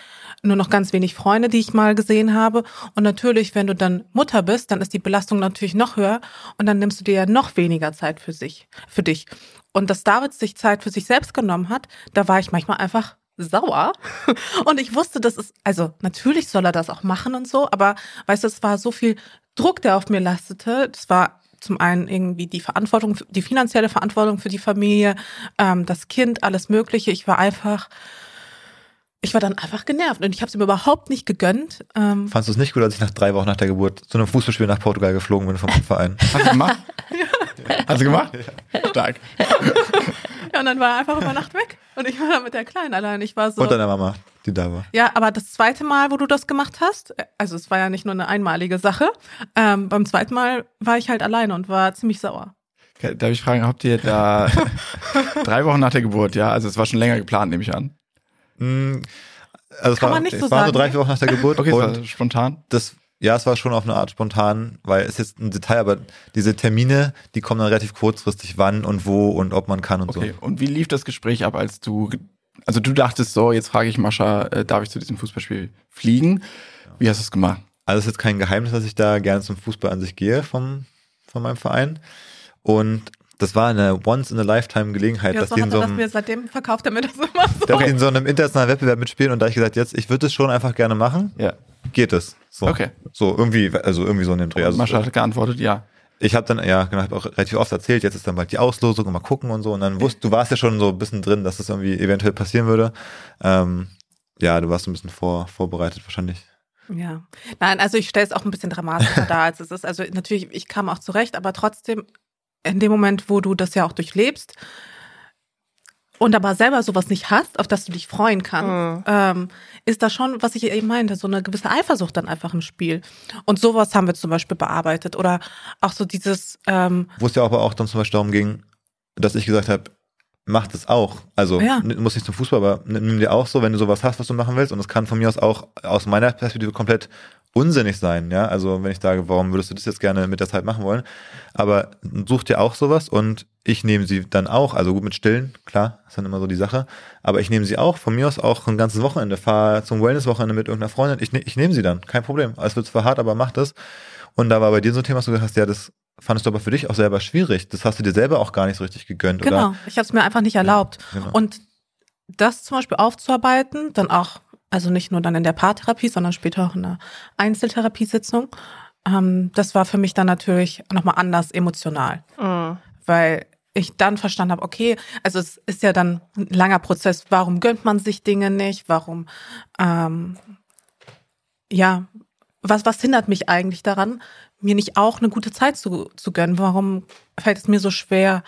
nur noch ganz wenig Freunde, die ich mal gesehen habe. Und natürlich, wenn du dann Mutter bist, dann ist die Belastung natürlich noch höher und dann nimmst du dir ja noch weniger Zeit für sich, für dich. Und dass David sich Zeit für sich selbst genommen hat, da war ich manchmal einfach sauer. (laughs) Und ich wusste, das ist, also natürlich soll er das auch machen und so, aber weißt du, es war so viel Druck, der auf mir lastete. Das war zum einen irgendwie die Verantwortung, die finanzielle Verantwortung für die Familie, ähm, das Kind, alles Mögliche. Ich war einfach, ich war dann einfach genervt und ich habe es ihm überhaupt nicht gegönnt. Ähm, Fandst du es nicht gut, als ich nach drei Wochen nach der Geburt zu einem Fußballspiel nach Portugal geflogen bin vom Verein? Hast du gemacht? (laughs) Hast du gemacht? Stark. ja, und dann war er einfach über Nacht weg und ich war dann mit der Kleinen allein. Ich war so. Und deiner Mama, die da war. Ja, aber das zweite Mal, wo du das gemacht hast, also es war ja nicht nur eine einmalige Sache, ähm, beim zweiten Mal war ich halt alleine und war ziemlich sauer. Okay, Darf ich fragen, habt ihr da (laughs) drei Wochen nach der Geburt, ja? Also es war schon länger geplant, nehme ich an. Mm, Also es Kann war, man nicht es so war so sagen, drei, ne? vier Wochen nach der Geburt Okay, es und war spontan. das, ja, es war schon auf eine Art spontan, weil es ist jetzt ein Detail, aber diese Termine, die kommen dann relativ kurzfristig, wann und wo und ob man kann und Okay, so. und wie lief das Gespräch ab, als du, also du dachtest so, jetzt frage ich Mascha, äh, darf ich zu diesem Fußballspiel fliegen? Wie hast du es gemacht? Also es ist jetzt kein Geheimnis, dass ich da gerne zum Fußball an sich gehe vom, von meinem Verein. Und das war eine Once-in-a-Lifetime-Gelegenheit, Ja, dass so die hat in er so das einem, mir seitdem verkauft er mir das immer so. dass die in so einem internationalen Wettbewerb mitspielen und da hab ich gesagt, jetzt, ich würde es schon einfach gerne machen, Ja. Geht es. So. Okay. So irgendwie, also irgendwie so in dem Dreh. Also, Mascha hat geantwortet, ja. ich habe dann, ja, genau, hab auch relativ oft erzählt, jetzt ist dann bald die Auslosung und mal gucken und so. Und dann wusst, du warst ja schon so ein bisschen drin, dass das irgendwie eventuell passieren würde. Ähm, ja, du warst ein bisschen vor, vorbereitet wahrscheinlich. Ja. Nein, also ich stelle es auch ein bisschen dramatischer dar, als es ist. Also natürlich, ich kam auch zurecht, aber trotzdem, in dem Moment, wo du das ja auch durchlebst und aber selber sowas nicht hast, auf das du dich freuen kannst, ähm, ist da schon, was ich eben meinte, so eine gewisse Eifersucht dann einfach im Spiel. Und sowas haben wir zum Beispiel bearbeitet. Oder auch so dieses, ähm, Wo es ja aber auch dann zum Beispiel darum ging, dass ich gesagt habe, mach das auch. Also Ja. muss nicht zum Fußball, aber nimm dir auch so, wenn du sowas hast, was du machen willst. Und das kann von mir aus auch aus meiner Perspektive komplett unsinnig sein. Ja, also wenn ich sage, warum würdest du das jetzt gerne mit der Zeit machen wollen? Aber such dir auch sowas und ich nehme sie dann auch. Also gut mit Stillen, klar, ist dann immer so die Sache. Aber ich nehme sie auch von mir aus auch ein ganzes Wochenende. Fahr zum Wellness-Wochenende mit irgendeiner Freundin. Ich, ne- ich nehme sie dann, kein Problem. Es wird zwar hart, aber mach das. Und da war bei dir so ein Thema, was du gesagt hast, ja, das fandest du aber für dich auch selber schwierig. Das hast du dir selber auch gar nicht so richtig gegönnt, genau, oder? ich habe es mir einfach nicht erlaubt. Genau. Und das zum Beispiel aufzuarbeiten, dann auch, also nicht nur dann in der Paartherapie, sondern später auch in einer Einzeltherapiesitzung, ähm, das war für mich dann natürlich nochmal anders emotional, Mhm. weil ich dann verstanden habe, okay, also es ist ja dann ein langer Prozess, warum gönnt man sich Dinge nicht, warum, ähm, ja, was, was hindert mich eigentlich daran, mir nicht auch eine gute Zeit zu, zu gönnen? Warum fällt es mir so schwer,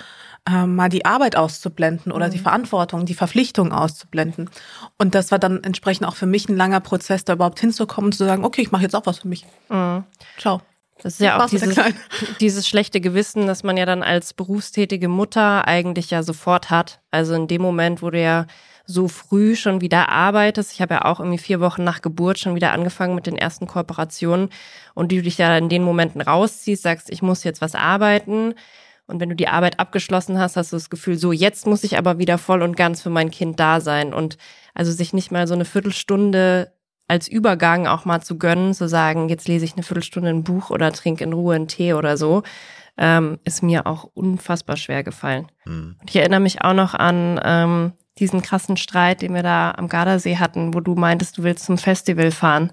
ähm, mal die Arbeit auszublenden oder die Verantwortung, die Verpflichtung auszublenden? Und das war dann entsprechend auch für mich ein langer Prozess, da überhaupt hinzukommen und zu sagen, okay, ich mache jetzt auch was für mich. Mhm. Ciao. Das ist ja auch dieses, (laughs) dieses schlechte Gewissen, das man ja dann als berufstätige Mutter eigentlich ja sofort hat. Also in dem Moment, wo du ja so früh schon wieder arbeitest. Ich habe ja auch irgendwie vier Wochen nach Geburt schon wieder angefangen mit den ersten Kooperationen und die du dich ja in den Momenten rausziehst, sagst, ich muss jetzt was arbeiten. Und wenn du die Arbeit abgeschlossen hast, hast du das Gefühl, so jetzt muss ich aber wieder voll und ganz für mein Kind da sein. Und also sich nicht mal so eine Viertelstunde als Übergang auch mal zu gönnen, zu sagen, jetzt lese ich eine Viertelstunde ein Buch oder trinke in Ruhe einen Tee oder so, ähm, ist mir auch unfassbar schwer gefallen. Hm. Und ich erinnere mich auch noch an ähm, diesen krassen Streit, den wir da am Gardasee hatten, wo du meintest, du willst zum Festival fahren.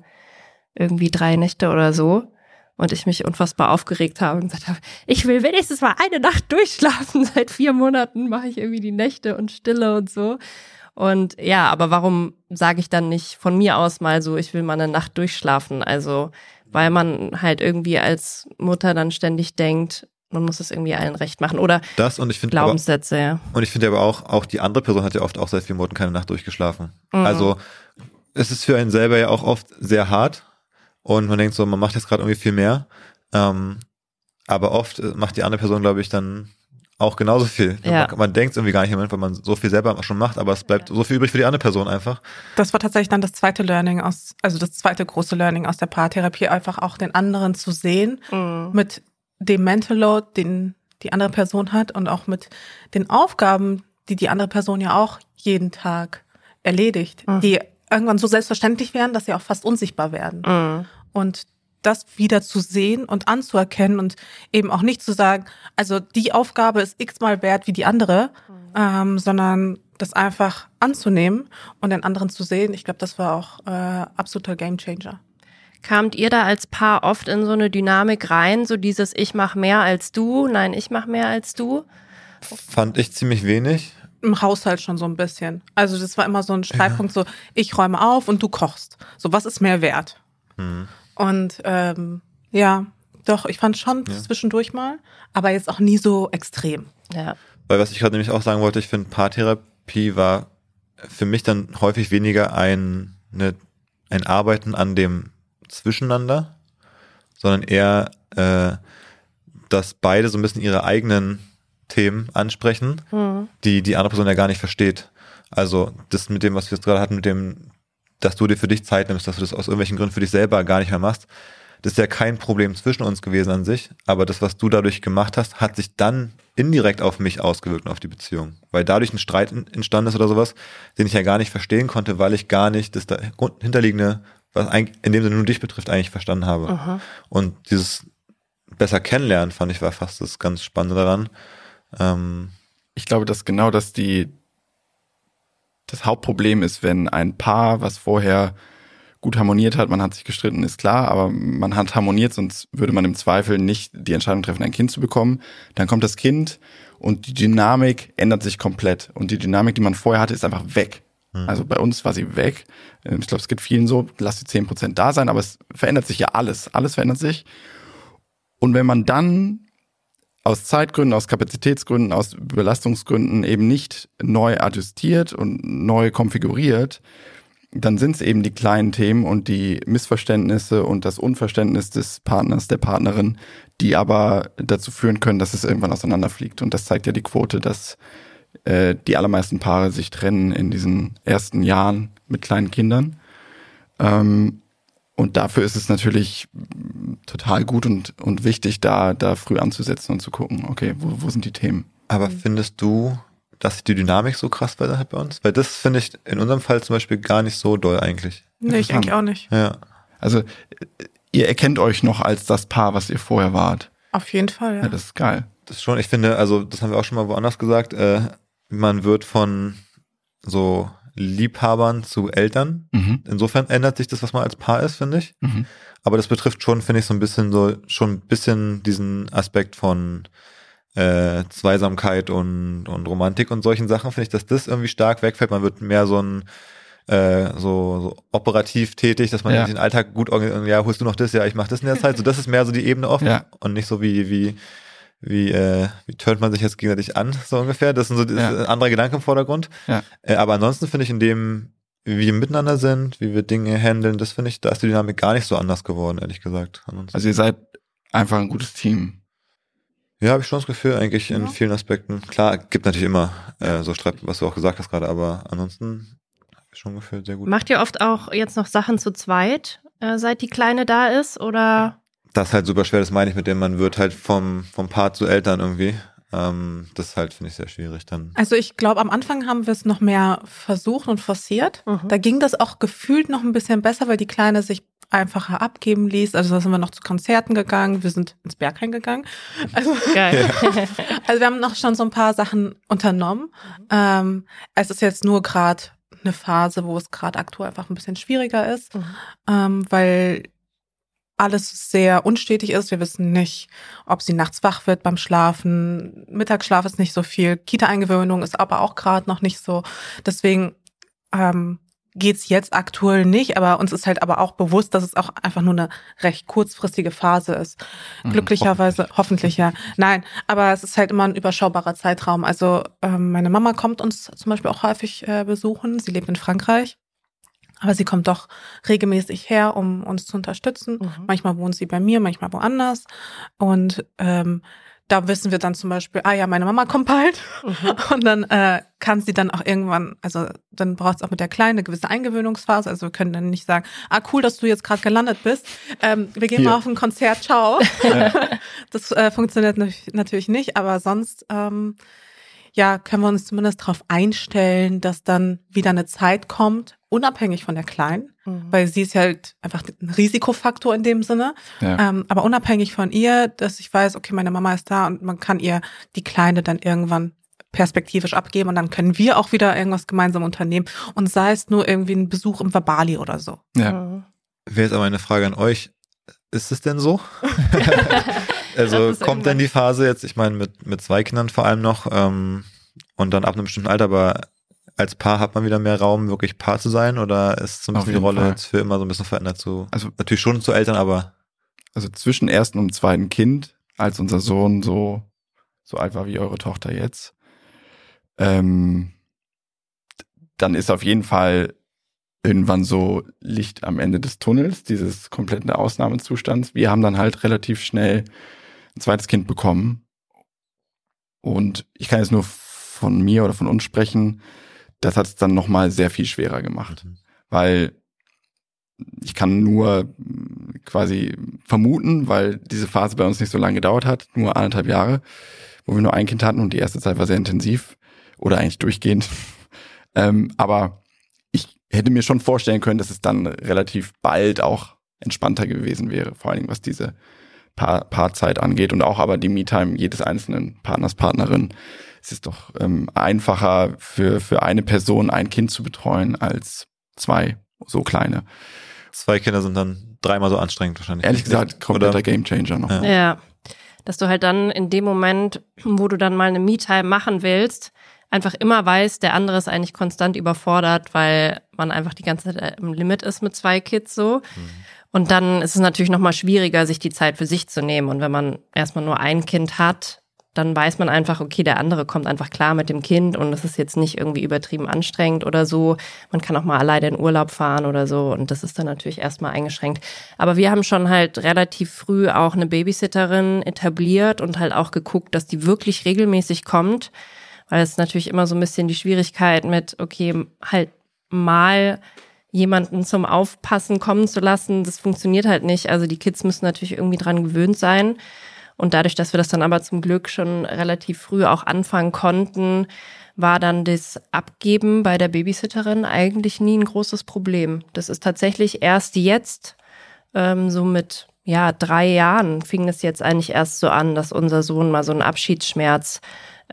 Irgendwie drei Nächte oder so. Und ich mich unfassbar aufgeregt habe und gesagt habe, ich will wenigstens mal eine Nacht durchschlafen. (laughs) Seit vier Monaten mache ich irgendwie die Nächte und Stille und so. Und ja, aber warum sage ich dann nicht von mir aus mal so, ich will mal eine Nacht durchschlafen? Also, weil man halt irgendwie als Mutter dann ständig denkt, man muss es irgendwie allen recht machen. Oder das und ich finde Glaubenssätze, aber, ja. Und ich finde aber auch, auch die andere Person hat ja oft auch seit vier Monaten keine Nacht durchgeschlafen. Mhm. Also es ist für einen selber ja auch oft sehr hart und man denkt so, man macht jetzt gerade irgendwie viel mehr. Ähm, aber oft macht die andere Person, glaube ich, dann auch genauso viel. Ja. Man, man denkt irgendwie gar nicht im Moment, weil man so viel selber schon macht, aber es bleibt so viel übrig für die andere Person einfach. Das war tatsächlich dann das zweite Learning aus, also das zweite große Learning aus der Paartherapie, einfach auch den anderen zu sehen mhm. mit dem Mental Load, den die andere Person hat und auch mit den Aufgaben, die die andere Person ja auch jeden Tag erledigt, mhm. die irgendwann so selbstverständlich werden, dass sie auch fast unsichtbar werden. Mhm. Und das wieder zu sehen und anzuerkennen und eben auch nicht zu sagen, also die Aufgabe ist x-mal wert wie die andere, mhm. ähm, sondern das einfach anzunehmen und den anderen zu sehen. Ich glaube, das war auch äh, absoluter Gamechanger. Kamt ihr da als Paar oft in so eine Dynamik rein, so dieses Ich mach mehr als du, nein, ich mach mehr als du? Fand ich ziemlich wenig. Im Haushalt schon so ein bisschen. Also das war immer so ein Streitpunkt, ja. so ich räume auf und du kochst. So was ist mehr wert? Mhm. Und ähm, ja, doch, ich fand schon ja. zwischendurch mal, aber jetzt auch nie so extrem. Ja. Weil was ich gerade nämlich auch sagen wollte, ich finde Paartherapie war für mich dann häufig weniger ein, eine, ein Arbeiten an dem Zwischeneinander, sondern eher, äh, dass beide so ein bisschen ihre eigenen Themen ansprechen, mhm. die die andere Person ja gar nicht versteht. Also das mit dem, was wir jetzt gerade hatten, mit dem dass du dir für dich Zeit nimmst, dass du das aus irgendwelchen Gründen für dich selber gar nicht mehr machst. Das ist ja kein Problem zwischen uns gewesen an sich, aber das, was du dadurch gemacht hast, hat sich dann indirekt auf mich ausgewirkt und auf die Beziehung. Weil dadurch ein Streit entstanden ist oder sowas, den ich ja gar nicht verstehen konnte, weil ich gar nicht das hinterliegende, was in dem Sinne nur dich betrifft, eigentlich verstanden habe. Aha. Und dieses besser kennenlernen, fand ich, war fast das ganz Spannende daran. Ähm, ich glaube, dass genau das die, das Hauptproblem ist, wenn ein Paar, was vorher gut harmoniert hat, man hat sich gestritten, ist klar, aber man hat harmoniert, sonst würde man im Zweifel nicht die Entscheidung treffen, ein Kind zu bekommen. Dann kommt das Kind und die Dynamik ändert sich komplett. Und die Dynamik, die man vorher hatte, ist einfach weg. Mhm. Also bei uns war sie weg. Ich glaube, es geht vielen so, lass die zehn Prozent da sein, aber es verändert sich ja alles. Alles verändert sich. Und wenn man dann aus Zeitgründen, aus Kapazitätsgründen, aus Belastungsgründen eben nicht neu adjustiert und neu konfiguriert, dann sind es eben die kleinen Themen und die Missverständnisse und das Unverständnis des Partners, der Partnerin, die aber dazu führen können, dass es irgendwann auseinanderfliegt. Und das zeigt ja die Quote, dass äh, die allermeisten Paare sich trennen in diesen ersten Jahren mit kleinen Kindern. Ähm, und dafür ist es natürlich total gut und, und wichtig, da, da früh anzusetzen und zu gucken, okay, wo, wo sind die Themen? Aber findest du, dass die Dynamik so krass bei, bei uns? Weil das finde ich in unserem Fall zum Beispiel gar nicht so doll eigentlich. Nee, ich eigentlich auch nicht. Ja. Also, ihr erkennt euch noch als das Paar, was ihr vorher wart. Auf jeden Fall, ja. ja das ist geil. Das schon, ich finde, also, das haben wir auch schon mal woanders gesagt, äh, man wird von so Liebhabern zu Eltern. Mhm. Insofern ändert sich das, was man als Paar ist, finde ich. Mhm. Aber das betrifft schon, finde ich, so ein bisschen so, schon ein bisschen diesen Aspekt von äh, Zweisamkeit und, und Romantik und solchen Sachen, finde ich, dass das irgendwie stark wegfällt. Man wird mehr so ein äh, so, so operativ tätig, dass man ja. den Alltag gut organisiert, ja, holst du noch das, ja, ich mach das in der Zeit. So, das ist mehr so die Ebene offen ja. und nicht so wie, wie, wie, äh, wie turnt man sich jetzt gegenseitig an, so ungefähr. Das sind so das ja. ein anderer Gedanke im Vordergrund. Ja. Äh, aber ansonsten finde ich in dem, wie wir miteinander sind, wie wir Dinge handeln, das finde ich, da ist die Dynamik gar nicht so anders geworden, ehrlich gesagt. Also ihr seid einfach ein gutes Team. Ja, habe ich schon das Gefühl, eigentlich in vielen Aspekten. Klar, gibt natürlich immer äh, so Streit, was du auch gesagt hast gerade, aber ansonsten habe ich schon Gefühl sehr gut. Macht ihr oft auch jetzt noch Sachen zu zweit, äh, seit die Kleine da ist, oder? Das ist halt super schwer, das meine ich mit dem, man wird halt vom, vom Paar zu Eltern irgendwie. Ähm, das halt, finde ich, sehr schwierig dann. Also ich glaube, am Anfang haben wir es noch mehr versucht und forciert. Mhm. Da ging das auch gefühlt noch ein bisschen besser, weil die Kleine sich einfacher abgeben ließ. Also da sind wir noch zu Konzerten gegangen, wir sind ins Berghain gegangen. (laughs) Also, Geil. (laughs) also wir haben noch schon so ein paar Sachen unternommen. Ähm, es ist jetzt nur gerade eine Phase, wo es gerade aktuell einfach ein bisschen schwieriger ist, mhm. ähm, weil alles sehr unstetig ist. Wir wissen nicht, ob sie nachts wach wird beim Schlafen. Mittagsschlaf ist nicht so viel. Kita-Eingewöhnung ist aber auch gerade noch nicht so. Deswegen ähm, geht's jetzt aktuell nicht, aber uns ist halt aber auch bewusst, dass es auch einfach nur eine recht kurzfristige Phase ist. Mhm, Glücklicherweise, hoffentlich. hoffentlich. ja. Nein, aber es ist halt immer ein überschaubarer Zeitraum. Also ähm, meine Mama kommt uns zum Beispiel auch häufig äh, besuchen. Sie lebt in Frankreich. Aber sie kommt doch regelmäßig her, um uns zu unterstützen. Mhm. Manchmal wohnt sie bei mir, manchmal woanders. Und ähm, da wissen wir dann zum Beispiel, ah ja, meine Mama kommt bald. Mhm. (laughs) Und dann äh, kann sie dann auch irgendwann, also dann braucht es auch mit der Kleinen eine gewisse Eingewöhnungsphase. Also wir können dann nicht sagen, ah cool, dass du jetzt gerade gelandet bist. Ähm, wir gehen Hier. mal auf ein Konzert, ciao. (laughs) Ja. (laughs) das äh, funktioniert natürlich nicht, aber sonst ähm, ja, können wir uns zumindest darauf einstellen, dass dann wieder eine Zeit kommt, unabhängig von der Kleinen, mhm. weil sie ist halt einfach ein Risikofaktor in dem Sinne, ja. ähm, aber unabhängig von ihr, dass ich weiß, okay, meine Mama ist da und man kann ihr die Kleine dann irgendwann perspektivisch abgeben und dann können wir auch wieder irgendwas gemeinsam unternehmen und sei es nur irgendwie ein Besuch im Verbali oder so. Ja. Mhm. Wäre jetzt aber eine Frage an euch. Ist es denn so? (laughs) also kommt denn die Phase jetzt, ich meine, mit, mit zwei Kindern vor allem noch, ähm, und dann ab einem bestimmten Alter, aber als Paar hat man wieder mehr Raum, wirklich Paar zu sein, oder ist so ein bisschen die Rolle Fall. jetzt für immer so ein bisschen verändert zu, also natürlich schon zu Eltern, aber. Also zwischen ersten und zweiten Kind, als unser Sohn so, so alt war wie eure Tochter jetzt, ähm, dann ist auf jeden Fall irgendwann so Licht am Ende des Tunnels, dieses kompletten Ausnahmezustands. Wir haben dann halt relativ schnell ein zweites Kind bekommen. Und ich kann jetzt nur von mir oder von uns sprechen. Das hat es dann nochmal sehr viel schwerer gemacht. Mhm. Weil ich kann nur quasi vermuten, weil diese Phase bei uns nicht so lange gedauert hat, nur anderthalb Jahre, wo wir nur ein Kind hatten und die erste Zeit war sehr intensiv oder eigentlich durchgehend. (laughs) ähm, aber hätte mir schon vorstellen können, dass es dann relativ bald auch entspannter gewesen wäre, vor allen Dingen was diese Paar Paarzeit angeht und auch aber die Me-Time jedes einzelnen Partners, Partnerin. Es ist doch ähm, einfacher für, für eine Person ein Kind zu betreuen als zwei so kleine. Zwei Kinder sind dann dreimal so anstrengend wahrscheinlich. Ehrlich gesagt, kompletter Gamechanger noch. Ja. ja. Dass du halt dann in dem Moment, wo du dann mal eine Me-Time machen willst, einfach immer weiß, der andere ist eigentlich konstant überfordert, weil man einfach die ganze Zeit im Limit ist mit zwei Kids so. Mhm. Und dann ist es natürlich nochmal schwieriger, sich die Zeit für sich zu nehmen. Und wenn man erstmal nur ein Kind hat, dann weiß man einfach, okay, der andere kommt einfach klar mit dem Kind und es ist jetzt nicht irgendwie übertrieben anstrengend oder so. Man kann auch mal alleine in Urlaub fahren oder so und das ist dann natürlich erstmal eingeschränkt. Aber wir haben schon halt relativ früh auch eine Babysitterin etabliert und halt auch geguckt, dass die wirklich regelmäßig kommt weil es natürlich immer so ein bisschen die Schwierigkeit mit, okay, halt mal jemanden zum Aufpassen kommen zu lassen, das funktioniert halt nicht. Also die Kids müssen natürlich irgendwie dran gewöhnt sein. Und dadurch, dass wir das dann aber zum Glück schon relativ früh auch anfangen konnten, war dann das Abgeben bei der Babysitterin eigentlich nie ein großes Problem. Das ist tatsächlich erst jetzt, ähm, so mit ja, drei Jahren fing es jetzt eigentlich erst so an, dass unser Sohn mal so einen Abschiedsschmerz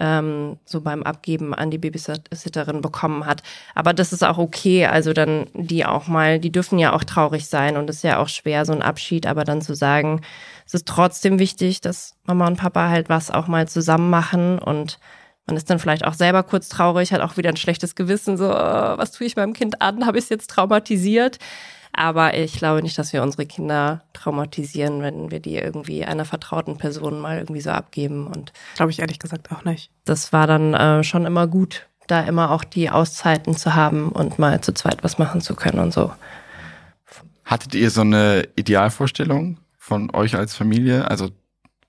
ähm, so beim Abgeben an die Babysitterin bekommen hat. Aber das ist auch okay. Also dann die auch mal, die dürfen ja auch traurig sein und es ist ja auch schwer, so ein Abschied, aber dann zu sagen, es ist trotzdem wichtig, dass Mama und Papa halt was auch mal zusammen machen und man ist dann vielleicht auch selber kurz traurig, hat auch wieder ein schlechtes Gewissen, so, oh, was tue ich meinem Kind an? Habe ich es jetzt traumatisiert? Aber ich glaube nicht, dass wir unsere Kinder traumatisieren, wenn wir die irgendwie einer vertrauten Person mal irgendwie so abgeben. Und glaube ich ehrlich gesagt auch nicht. Das war dann äh, schon immer gut, da immer auch die Auszeiten zu haben und mal zu zweit was machen zu können und so. Hattet ihr so eine Idealvorstellung von euch als Familie? Also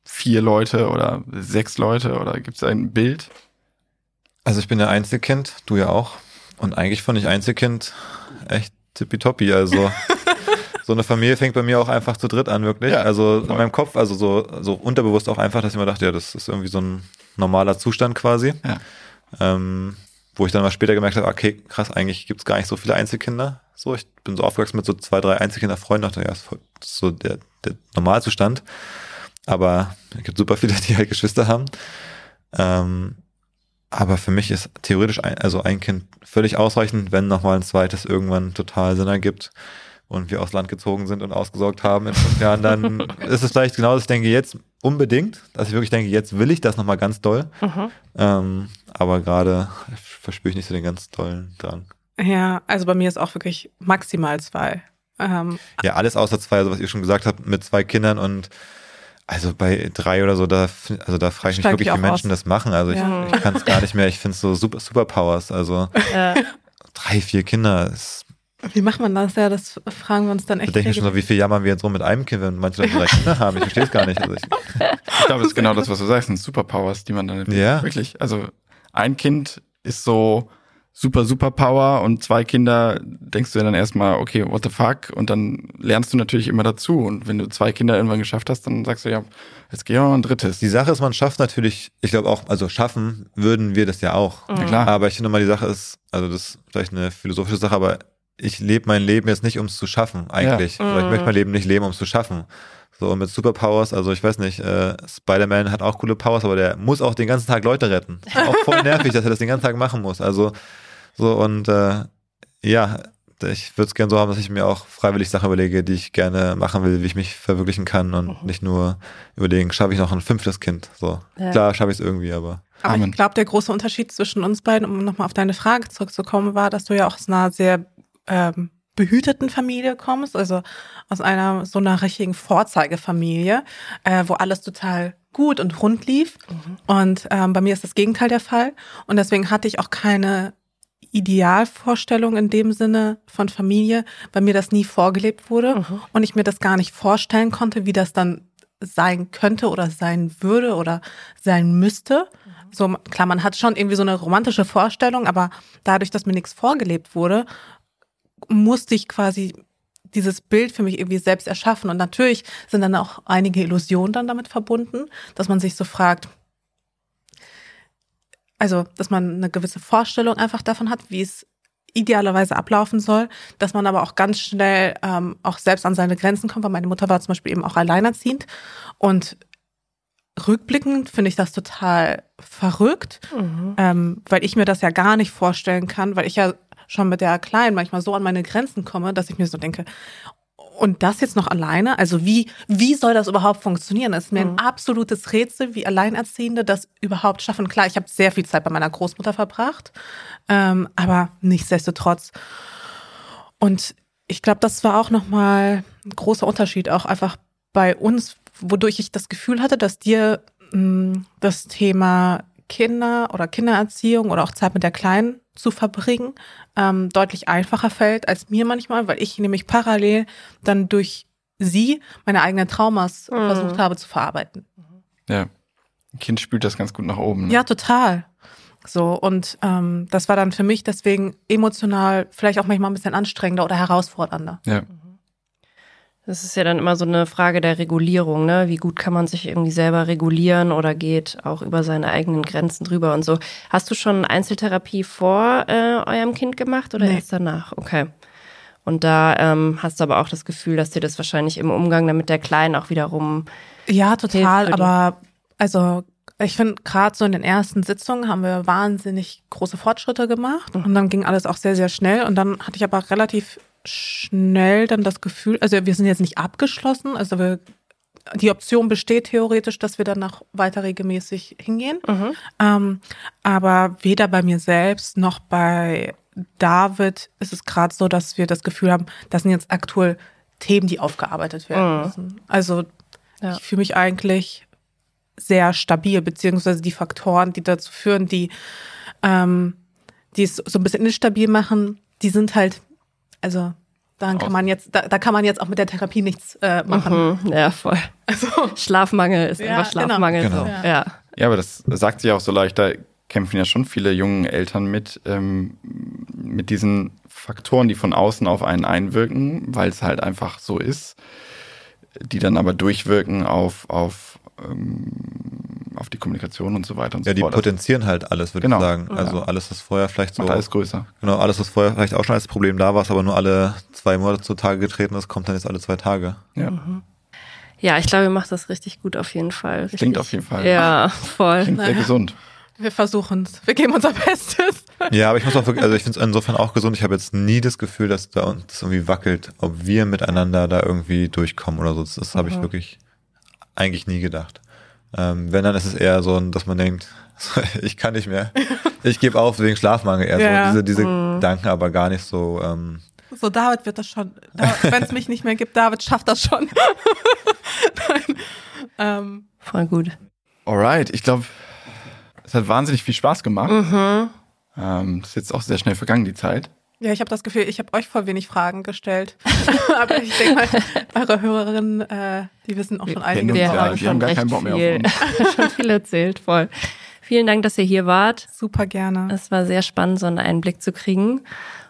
vier Leute oder sechs Leute oder gibt es ein Bild? Also ich bin ja Einzelkind, du ja auch. Und eigentlich fand ich Einzelkind echt tippitoppi. Also (laughs) so eine Familie fängt bei mir auch einfach zu dritt an, wirklich. Ja, also in meinem Kopf, also so, so unterbewusst auch einfach, dass ich mir dachte, ja, das ist irgendwie so ein normaler Zustand quasi. Ja. Ähm, wo ich dann mal später gemerkt habe, okay, krass, eigentlich gibt es gar nicht so viele Einzelkinder. So, ich bin so aufgewachsen mit so zwei, drei Einzelkinderfreunden, dachte, ja, das ist so der, der Normalzustand. Aber es gibt super viele, die halt Geschwister haben. Ähm, aber für mich ist theoretisch ein, also ein Kind völlig ausreichend, wenn nochmal ein zweites irgendwann total Sinn ergibt und wir aufs Land gezogen sind und ausgesorgt haben in fünf Jahren, dann (laughs) ist es vielleicht genau das, ich denke jetzt unbedingt, dass ich wirklich denke, jetzt will ich das nochmal ganz doll. Mhm. Ähm, aber gerade verspüre ich nicht so den ganz tollen Drang. Ja, also bei mir ist auch wirklich maximal zwei. Ähm, ja, alles außer zwei, also was ihr schon gesagt habt, mit zwei Kindern und also bei drei oder so, da, also da frage ich mich wirklich, wie Menschen aus. das machen. Also ich, ja. ich kann es gar nicht mehr. Ich finde es so super Superpowers. Also ja. drei, vier Kinder ist. Wie macht man das? Ja, das fragen wir uns dann echt. Da denke ich schon so, wie viel jammern wir jetzt rum mit einem Kind, wenn manche Leute drei Kinder haben. Ich verstehe es gar nicht. Also ich, ich glaube, das ist genau das, was du sagst, sind Superpowers, die man dann ja. wirklich. Also ein Kind ist so super, super Power und zwei Kinder denkst du ja dann erstmal, okay, what the fuck? Und dann lernst du natürlich immer dazu. Und wenn du zwei Kinder irgendwann geschafft hast, dann sagst du ja, jetzt geh mal ein drittes. Die Sache ist, man schafft natürlich, ich glaube auch, also schaffen würden wir das ja auch. Mhm. Ja, klar. Aber ich finde mal, die Sache ist, also das ist vielleicht eine philosophische Sache, aber ich lebe mein Leben jetzt nicht, um es zu schaffen, eigentlich. Ja. Mhm. Ich möchte mein Leben nicht leben, um es zu schaffen. So, und mit Superpowers, also ich weiß nicht, äh, Spider-Man hat auch coole Powers, aber der muss auch den ganzen Tag Leute retten. Auch voll (laughs) nervig, dass er das den ganzen Tag machen muss. Also so und äh, ja, ich würde es gerne so haben, dass ich mir auch freiwillig Sachen überlege, die ich gerne machen will, wie ich mich verwirklichen kann und mhm. nicht nur überlegen, schaffe ich noch ein fünftes Kind. So ja. klar, schaffe ich es irgendwie, aber. Aber Amen. ich glaube, der große Unterschied zwischen uns beiden, um nochmal auf deine Frage zurückzukommen, war, dass du ja auch aus einer sehr ähm, behüteten Familie kommst, also aus einer so einer richtigen Vorzeigefamilie, äh, wo alles total gut und rund lief. Mhm. Und ähm, bei mir ist das Gegenteil der Fall. Und deswegen hatte ich auch keine Idealvorstellung in dem Sinne von Familie, weil mir das nie vorgelebt wurde mhm. und ich mir das gar nicht vorstellen konnte, wie das dann sein könnte oder sein würde oder sein müsste. Mhm. So klar, man hat schon irgendwie so eine romantische Vorstellung, aber dadurch, dass mir nichts vorgelebt wurde, musste ich quasi dieses Bild für mich irgendwie selbst erschaffen. Und natürlich sind dann auch einige Illusionen dann damit verbunden, dass man sich so fragt, also, dass man eine gewisse Vorstellung einfach davon hat, wie es idealerweise ablaufen soll, dass man aber auch ganz schnell ähm, auch selbst an seine Grenzen kommt, weil meine Mutter war zum Beispiel eben auch alleinerziehend und rückblickend finde ich das total verrückt, mhm. ähm, weil ich mir das ja gar nicht vorstellen kann, weil ich ja schon mit der Kleinen manchmal so an meine Grenzen komme, dass ich mir so denke, und das jetzt noch alleine? Also wie, wie soll das überhaupt funktionieren? Es ist mir mhm. ein absolutes Rätsel, wie Alleinerziehende das überhaupt schaffen. Klar, ich habe sehr viel Zeit bei meiner Großmutter verbracht, ähm, aber nichtsdestotrotz. Und ich glaube, das war auch nochmal ein großer Unterschied, auch einfach bei uns, wodurch ich das Gefühl hatte, dass dir mh, mm, das Thema Kinder oder Kindererziehung oder auch Zeit mit der Kleinen zu verbringen, ähm, deutlich einfacher fällt als mir manchmal, weil ich nämlich parallel dann durch sie meine eigenen Traumas mhm. versucht habe zu verarbeiten. Ja, ein Kind spült das ganz gut nach oben. Ne? Ja, total. So, und ähm, das war dann für mich deswegen emotional vielleicht auch manchmal ein bisschen anstrengender oder herausfordernder. Ja. Das ist ja dann immer so eine Frage der Regulierung, ne? Wie gut kann man sich irgendwie selber regulieren oder geht auch über seine eigenen Grenzen drüber und so. Hast du schon Einzeltherapie vor äh, eurem Kind gemacht oder nee. erst danach? Okay. Und da ähm, hast du aber auch das Gefühl, dass dir das wahrscheinlich im Umgang damit der Kleinen auch wiederum. Ja, total. Aber also ich finde, gerade so in den ersten Sitzungen haben wir wahnsinnig große Fortschritte gemacht. Mhm. Und dann ging alles auch sehr, sehr schnell. Und dann hatte ich aber relativ schnell dann das Gefühl, also wir sind jetzt nicht abgeschlossen, also wir, die Option besteht theoretisch, dass wir dann noch weiter regelmäßig hingehen. Mhm. Ähm, aber weder bei mir selbst noch bei David ist es gerade so, dass wir das Gefühl haben, das sind jetzt aktuell Themen, die aufgearbeitet werden mhm. müssen. Also ja. ich fühle mich eigentlich sehr stabil, beziehungsweise die Faktoren, die dazu führen, die, ähm, die es so ein bisschen instabil machen, die sind halt also dann kann man jetzt, da, da kann man jetzt auch mit der Therapie nichts äh, machen. Mhm, ja, voll. Also Schlafmangel ist ja, einfach genau. Schlafmangel. Genau. So. Ja. ja, aber das sagt sich auch so leicht, da kämpfen ja schon viele jungen Eltern mit, ähm, mit diesen Faktoren, die von außen auf einen einwirken, weil es halt einfach so ist, die dann aber durchwirken auf, auf ähm, auf die Kommunikation und so weiter und ja, so fort. Ja, die potenzieren halt alles, würde genau. ich sagen. Also alles, was vorher vielleicht so. Macht alles größer. Genau, alles, was vorher vielleicht auch schon als Problem da war, was aber nur alle zwei Monate zutage getreten ist, kommt dann jetzt alle zwei Tage. Ja. Mhm. Ja, ich glaube, ihr macht das richtig gut auf jeden Fall. Richtig. Klingt auf jeden Fall. Ja, voll. Klingt sehr gesund. Wir versuchen es. Wir geben unser Bestes. Ja, aber ich muss auch wirklich, also ich finde es insofern auch gesund. Ich habe jetzt nie das Gefühl, dass da uns irgendwie wackelt, ob wir miteinander da irgendwie durchkommen oder so. Das, das habe ich mhm. wirklich eigentlich nie gedacht. Ähm, wenn, dann ist es eher so, dass man denkt, (laughs) ich kann nicht mehr. Ich gebe auf wegen Schlafmangel eher Ja. so. Diese, diese Mhm. Gedanken aber gar nicht so. Ähm, So, David wird das schon. Wenn es mich nicht mehr gibt, David schafft das schon. (laughs) Nein. Ähm, Voll gut. Alright, ich glaube, es hat wahnsinnig viel Spaß gemacht. Mhm. Ähm, ist jetzt auch sehr schnell vergangen, die Zeit. Ja, ich habe das Gefühl, ich habe euch voll wenig Fragen gestellt. (laughs) Aber ich denke mal, eure Hörerinnen, äh, die wissen auch schon einige. uns Wir ja, haben euch. die haben gar keinen Bock mehr auf viel, (laughs) schon viel erzählt, voll. Vielen Dank, dass ihr hier wart. Super gerne. Es war sehr spannend, so einen Einblick zu kriegen.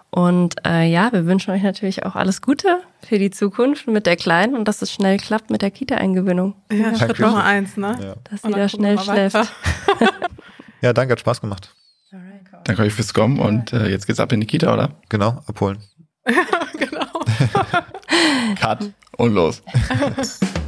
Und äh, ja, wir wünschen euch natürlich auch alles Gute für die Zukunft mit der Kleinen und dass es schnell klappt mit der Kita-Eingewöhnung. Ja, Schritt Dankeschön. Nummer eins, ne? ja. Dass sie da schnell wir schläft. (laughs) ja, danke, hat Spaß gemacht. Danke euch fürs Kommen und äh, jetzt geht's ab in die Kita, oder? Genau, abholen. (laughs) genau. (laughs) Cut und los. (laughs)